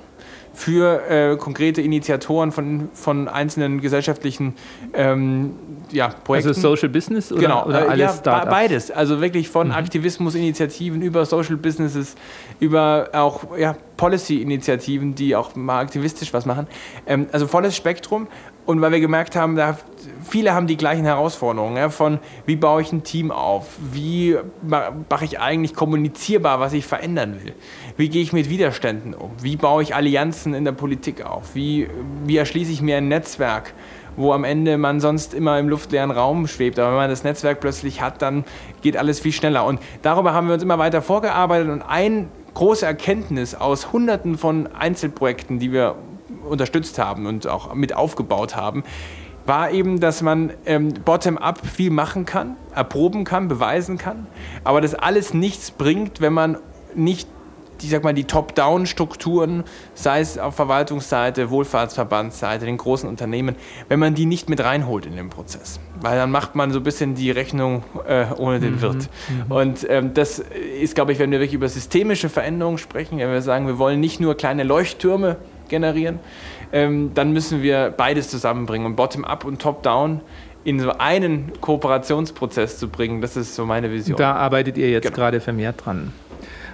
für äh, konkrete Initiatoren von, von einzelnen gesellschaftlichen ähm, ja, Projekten. Also Social Business oder, genau. oder äh, alles ja, Startups? Beides. Also wirklich von mhm. Aktivismusinitiativen über Social Businesses, über auch ja, Policy-Initiativen, die auch mal aktivistisch was machen. Ähm, also volles Spektrum. Und weil wir gemerkt haben, da viele haben die gleichen Herausforderungen, ja, von wie baue ich ein Team auf, wie mache ich eigentlich kommunizierbar, was ich verändern will, wie gehe ich mit Widerständen um, wie baue ich Allianzen in der Politik auf, wie, wie erschließe ich mir ein Netzwerk, wo am Ende man sonst immer im luftleeren Raum schwebt. Aber wenn man das Netzwerk plötzlich hat, dann geht alles viel schneller. Und darüber haben wir uns immer weiter vorgearbeitet. Und ein große Erkenntnis aus Hunderten von Einzelprojekten, die wir unterstützt haben und auch mit aufgebaut haben, war eben, dass man ähm, bottom-up viel machen kann, erproben kann, beweisen kann, aber das alles nichts bringt, wenn man nicht ich sag mal, die Top-Down-Strukturen, sei es auf Verwaltungsseite, Wohlfahrtsverbandsseite, den großen Unternehmen, wenn man die nicht mit reinholt in den Prozess. Weil dann macht man so ein bisschen die Rechnung äh, ohne den mhm. Wirt. Mhm. Und ähm, das ist, glaube ich, wenn wir wirklich über systemische Veränderungen sprechen, wenn wir sagen, wir wollen nicht nur kleine Leuchttürme generieren, ähm, dann müssen wir beides zusammenbringen und Bottom-up und Top-down in so einen Kooperationsprozess zu bringen, das ist so meine Vision. Da arbeitet ihr jetzt genau. gerade vermehrt dran.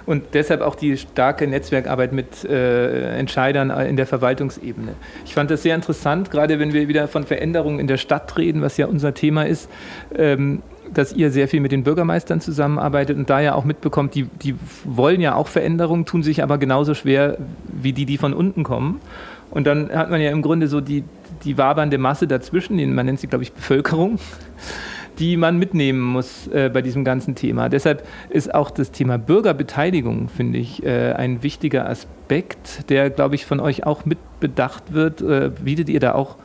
Und deshalb auch die starke Netzwerkarbeit mit äh, Entscheidern in der Verwaltungsebene. Ich fand das sehr interessant, gerade wenn wir wieder von Veränderungen in der Stadt reden, was ja unser Thema ist. Ähm, dass ihr sehr viel mit den Bürgermeistern zusammenarbeitet und da ja auch mitbekommt, die, die wollen ja auch Veränderungen, tun sich aber genauso schwer wie die, die von unten kommen. Und dann hat man ja im Grunde so die, die wabernde Masse dazwischen, man nennt sie, glaube ich, Bevölkerung, die man mitnehmen muss äh, bei diesem ganzen Thema. Deshalb ist auch das Thema Bürgerbeteiligung, finde ich, äh, ein wichtiger Aspekt, der, glaube ich, von euch auch mitbedacht wird. Äh, bietet ihr da auch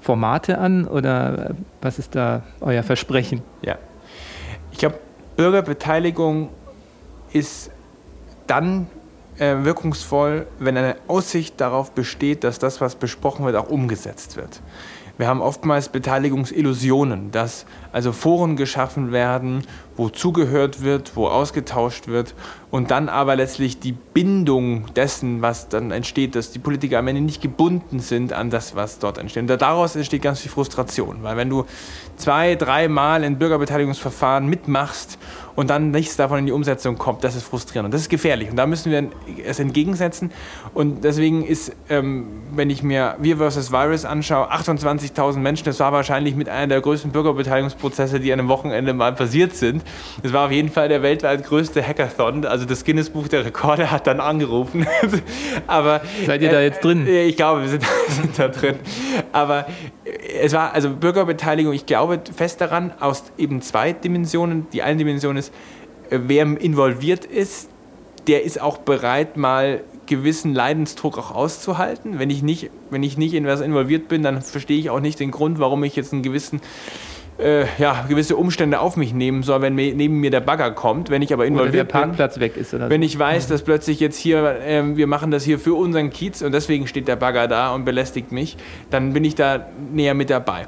Formate an oder was ist da euer Versprechen? Ja, ich glaube, Bürgerbeteiligung ist dann äh, wirkungsvoll, wenn eine Aussicht darauf besteht, dass das, was besprochen wird, auch umgesetzt wird. Wir haben oftmals Beteiligungsillusionen, dass also Foren geschaffen werden, wo zugehört wird, wo ausgetauscht wird und dann aber letztlich die Bindung dessen, was dann entsteht, dass die Politiker am Ende nicht gebunden sind an das, was dort entsteht. Und daraus entsteht ganz viel Frustration, weil wenn du zwei, dreimal in Bürgerbeteiligungsverfahren mitmachst und dann nichts davon in die Umsetzung kommt, das ist frustrierend und das ist gefährlich und da müssen wir es entgegensetzen und deswegen ist, ähm, wenn ich mir Wir versus Virus anschaue, 28.000 Menschen, das war wahrscheinlich mit einer der größten Bürgerbeteiligungsprozesse, die an einem Wochenende mal passiert sind. Es war auf jeden Fall der weltweit größte Hackathon, also das Guinness Buch der Rekorde hat dann angerufen. Aber seid ihr äh, da jetzt drin? Äh, ich glaube, wir sind, sind da drin. Aber es war also Bürgerbeteiligung, ich glaube fest daran, aus eben zwei Dimensionen. Die eine Dimension ist, äh, wer involviert ist, der ist auch bereit, mal gewissen Leidensdruck auch auszuhalten. Wenn ich nicht, wenn ich nicht in was involviert bin, dann verstehe ich auch nicht den Grund, warum ich jetzt einen gewissen äh, ja, gewisse Umstände auf mich nehmen soll, wenn mir, neben mir der Bagger kommt. Wenn ich aber involviert oder der Parkplatz bin, weg ist. Oder wenn so. ich weiß, dass plötzlich jetzt hier, äh, wir machen das hier für unseren Kiez und deswegen steht der Bagger da und belästigt mich, dann bin ich da näher mit dabei.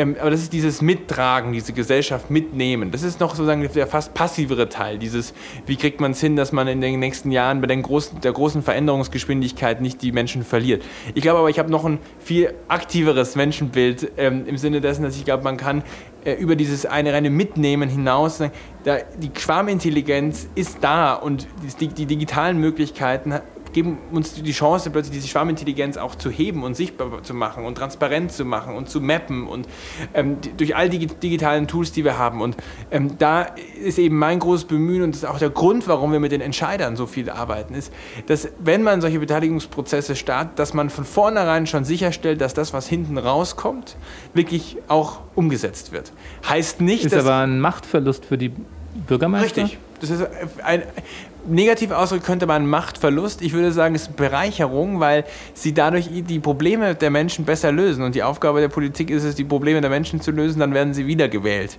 Ähm, aber das ist dieses Mittragen, diese Gesellschaft mitnehmen. Das ist noch sozusagen der fast passivere Teil. Dieses, wie kriegt man es hin, dass man in den nächsten Jahren bei den großen, der großen Veränderungsgeschwindigkeit nicht die Menschen verliert. Ich glaube aber, ich habe noch ein viel aktiveres Menschenbild ähm, im Sinne dessen, dass ich glaube, man kann äh, über dieses eine reine Mitnehmen hinaus, da, die Schwarmintelligenz ist da und die, die digitalen Möglichkeiten geben uns die Chance, plötzlich diese Schwarmintelligenz auch zu heben und sichtbar zu machen und transparent zu machen und zu mappen und ähm, durch all die digitalen Tools, die wir haben. Und ähm, da ist eben mein großes Bemühen und das ist auch der Grund, warum wir mit den Entscheidern so viel arbeiten, ist, dass wenn man solche Beteiligungsprozesse startet, dass man von vornherein schon sicherstellt, dass das, was hinten rauskommt, wirklich auch umgesetzt wird. Heißt nicht, ist dass... aber ein Machtverlust für die Bürgermeister? Richtig. Das ist ein, negativ ausdrücken könnte man Machtverlust. Ich würde sagen, es ist Bereicherung, weil sie dadurch die Probleme der Menschen besser lösen. Und die Aufgabe der Politik ist es, die Probleme der Menschen zu lösen, dann werden sie wiedergewählt.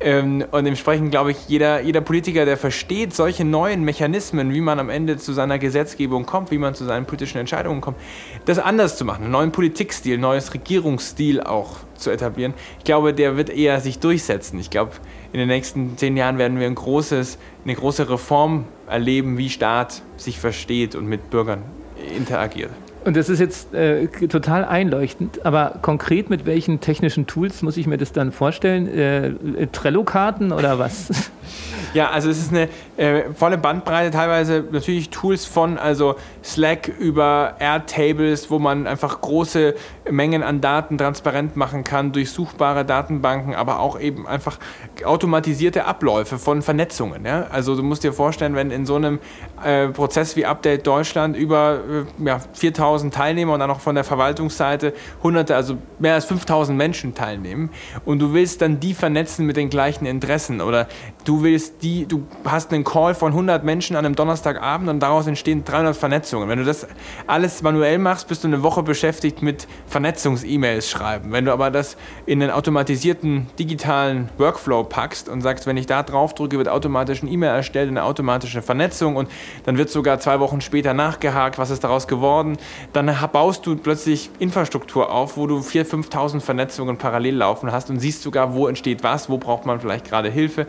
Ähm, und entsprechend glaube ich, jeder, jeder Politiker, der versteht solche neuen Mechanismen, wie man am Ende zu seiner Gesetzgebung kommt, wie man zu seinen politischen Entscheidungen kommt, das anders zu machen, einen neuen Politikstil, neues Regierungsstil auch zu etablieren. Ich glaube, der wird eher sich durchsetzen. Ich glaube, in den nächsten zehn Jahren werden wir ein großes, eine große Reform erleben, wie Staat sich versteht und mit Bürgern interagiert. Und das ist jetzt äh, total einleuchtend, aber konkret mit welchen technischen Tools muss ich mir das dann vorstellen? Äh, Trello-Karten oder was? Ja, also es ist eine äh, volle Bandbreite, teilweise natürlich Tools von also Slack über Airtables, wo man einfach große Mengen an Daten transparent machen kann, durchsuchbare Datenbanken, aber auch eben einfach automatisierte Abläufe von Vernetzungen. Ja? Also du musst dir vorstellen, wenn in so einem äh, Prozess wie Update Deutschland über äh, ja, 4000 Teilnehmer und dann noch von der Verwaltungsseite hunderte, also mehr als 5000 Menschen teilnehmen und du willst dann die vernetzen mit den gleichen Interessen oder du willst die, du hast einen Call von 100 Menschen an einem Donnerstagabend und daraus entstehen 300 Vernetzungen. Wenn du das alles manuell machst, bist du eine Woche beschäftigt mit Vernetzungs-E-Mails schreiben. Wenn du aber das in einen automatisierten digitalen Workflow packst und sagst, wenn ich da drauf drücke, wird automatisch ein E-Mail erstellt, eine automatische Vernetzung und dann wird sogar zwei Wochen später nachgehakt, was ist daraus geworden, dann baust du plötzlich Infrastruktur auf, wo du 4.000, 5.000 Vernetzungen parallel laufen hast und siehst sogar, wo entsteht was, wo braucht man vielleicht gerade Hilfe,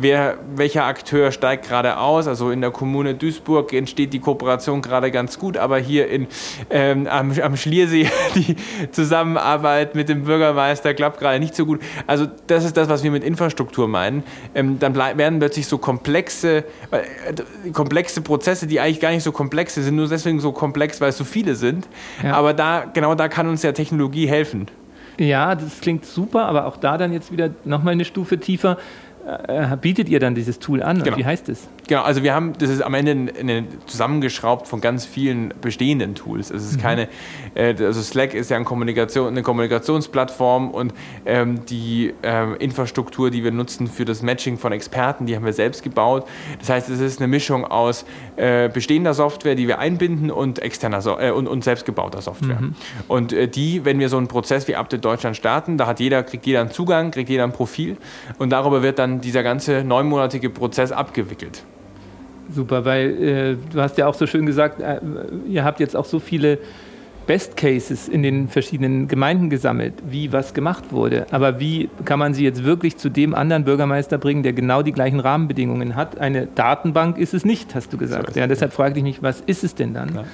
wer welcher Akteur steigt gerade aus. Also in der Kommune Duisburg entsteht die Kooperation gerade ganz gut, aber hier in, ähm, am, am Schliersee die Zusammenarbeit mit dem Bürgermeister klappt gerade nicht so gut. Also das ist das, was wir mit Infrastruktur meinen. Ähm, dann werden plötzlich so komplexe, äh, komplexe Prozesse, die eigentlich gar nicht so komplex sind, nur deswegen so komplex, weil es so viele sind. Ja. Aber da, genau da kann uns ja Technologie helfen. Ja, das klingt super, aber auch da dann jetzt wieder nochmal eine Stufe tiefer. Äh, bietet ihr dann dieses Tool an? Genau. wie heißt es? Genau, also wir haben, das ist am Ende eine, zusammengeschraubt von ganz vielen bestehenden Tools. Es ist mhm. keine, äh, also Slack ist ja eine, Kommunikation, eine Kommunikationsplattform und ähm, die ähm, Infrastruktur, die wir nutzen für das Matching von Experten, die haben wir selbst gebaut. Das heißt, es ist eine Mischung aus äh, bestehender Software, die wir einbinden und externer so äh, und, und selbstgebauter Software. Mhm. Und äh, die, wenn wir so einen Prozess wie Update Deutschland starten, da hat jeder, kriegt jeder einen Zugang, kriegt jeder ein Profil und darüber wird dann dieser ganze neunmonatige Prozess abgewickelt. Super, weil äh, du hast ja auch so schön gesagt, äh, ihr habt jetzt auch so viele Best Cases in den verschiedenen Gemeinden gesammelt, wie was gemacht wurde. Aber wie kann man sie jetzt wirklich zu dem anderen Bürgermeister bringen, der genau die gleichen Rahmenbedingungen hat? Eine Datenbank ist es nicht, hast du gesagt. Ja, deshalb frage ich mich, was ist es denn dann? Ja.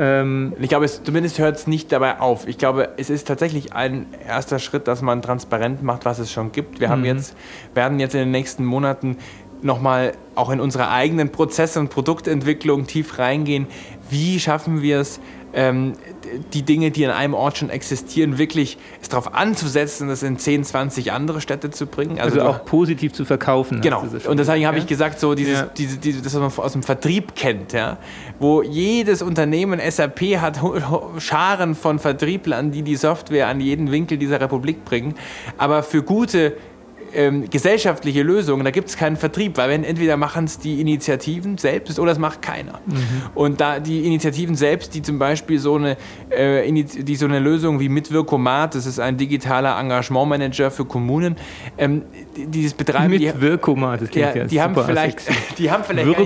Ähm, ich glaube, es, zumindest hört es nicht dabei auf. Ich glaube, es ist tatsächlich ein erster Schritt, dass man transparent macht, was es schon gibt. Wir mhm. haben jetzt, werden jetzt in den nächsten Monaten nochmal auch in unsere eigenen Prozesse und Produktentwicklung tief reingehen. Wie schaffen wir es, ähm, die Dinge, die an einem Ort schon existieren, wirklich es darauf anzusetzen, das in 10, 20 andere Städte zu bringen. Also, also auch positiv zu verkaufen. Genau. Und deswegen habe ich gesagt, so dieses, ja. diese, diese, das, was man aus dem Vertrieb kennt, ja, wo jedes Unternehmen, SAP hat Scharen von Vertrieblern, die die Software an jeden Winkel dieser Republik bringen. Aber für gute ähm, gesellschaftliche Lösungen, da gibt es keinen Vertrieb, weil wenn entweder machen es die Initiativen selbst oder es macht keiner. Mhm. Und da die Initiativen selbst, die zum Beispiel so eine, äh, die so eine Lösung wie Mitwirkomat, das ist ein digitaler Engagementmanager für Kommunen, ähm, dieses betreiben. Mitwirkomat, das klingt ja, ja die haben vielleicht, die haben vielleicht,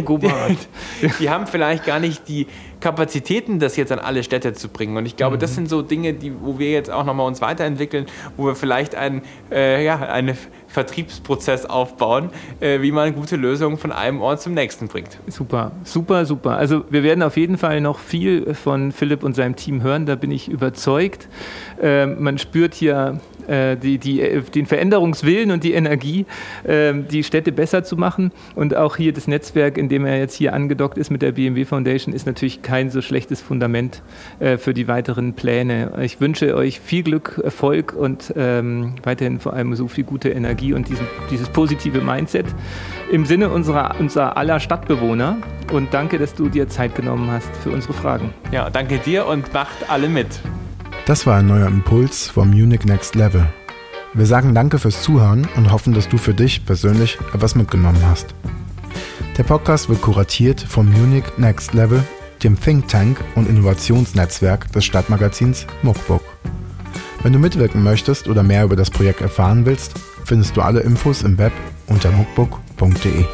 nicht, die haben vielleicht gar nicht die Kapazitäten, das jetzt an alle Städte zu bringen. Und ich glaube, mhm. das sind so Dinge, die, wo wir jetzt auch nochmal uns weiterentwickeln, wo wir vielleicht ein, äh, ja, eine Vertriebsprozess aufbauen, äh, wie man gute Lösungen von einem Ort zum nächsten bringt. Super, super, super. Also wir werden auf jeden Fall noch viel von Philipp und seinem Team hören, da bin ich überzeugt. Äh, man spürt hier die, die, äh, den Veränderungswillen und die Energie, äh, die Städte besser zu machen. Und auch hier das Netzwerk, in dem er jetzt hier angedockt ist mit der BMW Foundation, ist natürlich kein so schlechtes Fundament für die weiteren Pläne. Ich wünsche euch viel Glück, Erfolg und ähm, weiterhin vor allem so viel gute Energie und diesen, dieses positive Mindset im Sinne unserer, unserer aller Stadtbewohner. Und danke, dass du dir Zeit genommen hast für unsere Fragen. Ja, danke dir und macht alle mit. Das war ein neuer Impuls vom Munich Next Level. Wir sagen danke fürs Zuhören und hoffen, dass du für dich persönlich etwas mitgenommen hast. Der Podcast wird kuratiert vom Munich Next Level, dem Think Tank und Innovationsnetzwerk des Stadtmagazins Muckbook. Wenn du mitwirken möchtest oder mehr über das Projekt erfahren willst, findest du alle Infos im Web unter muckbook.de.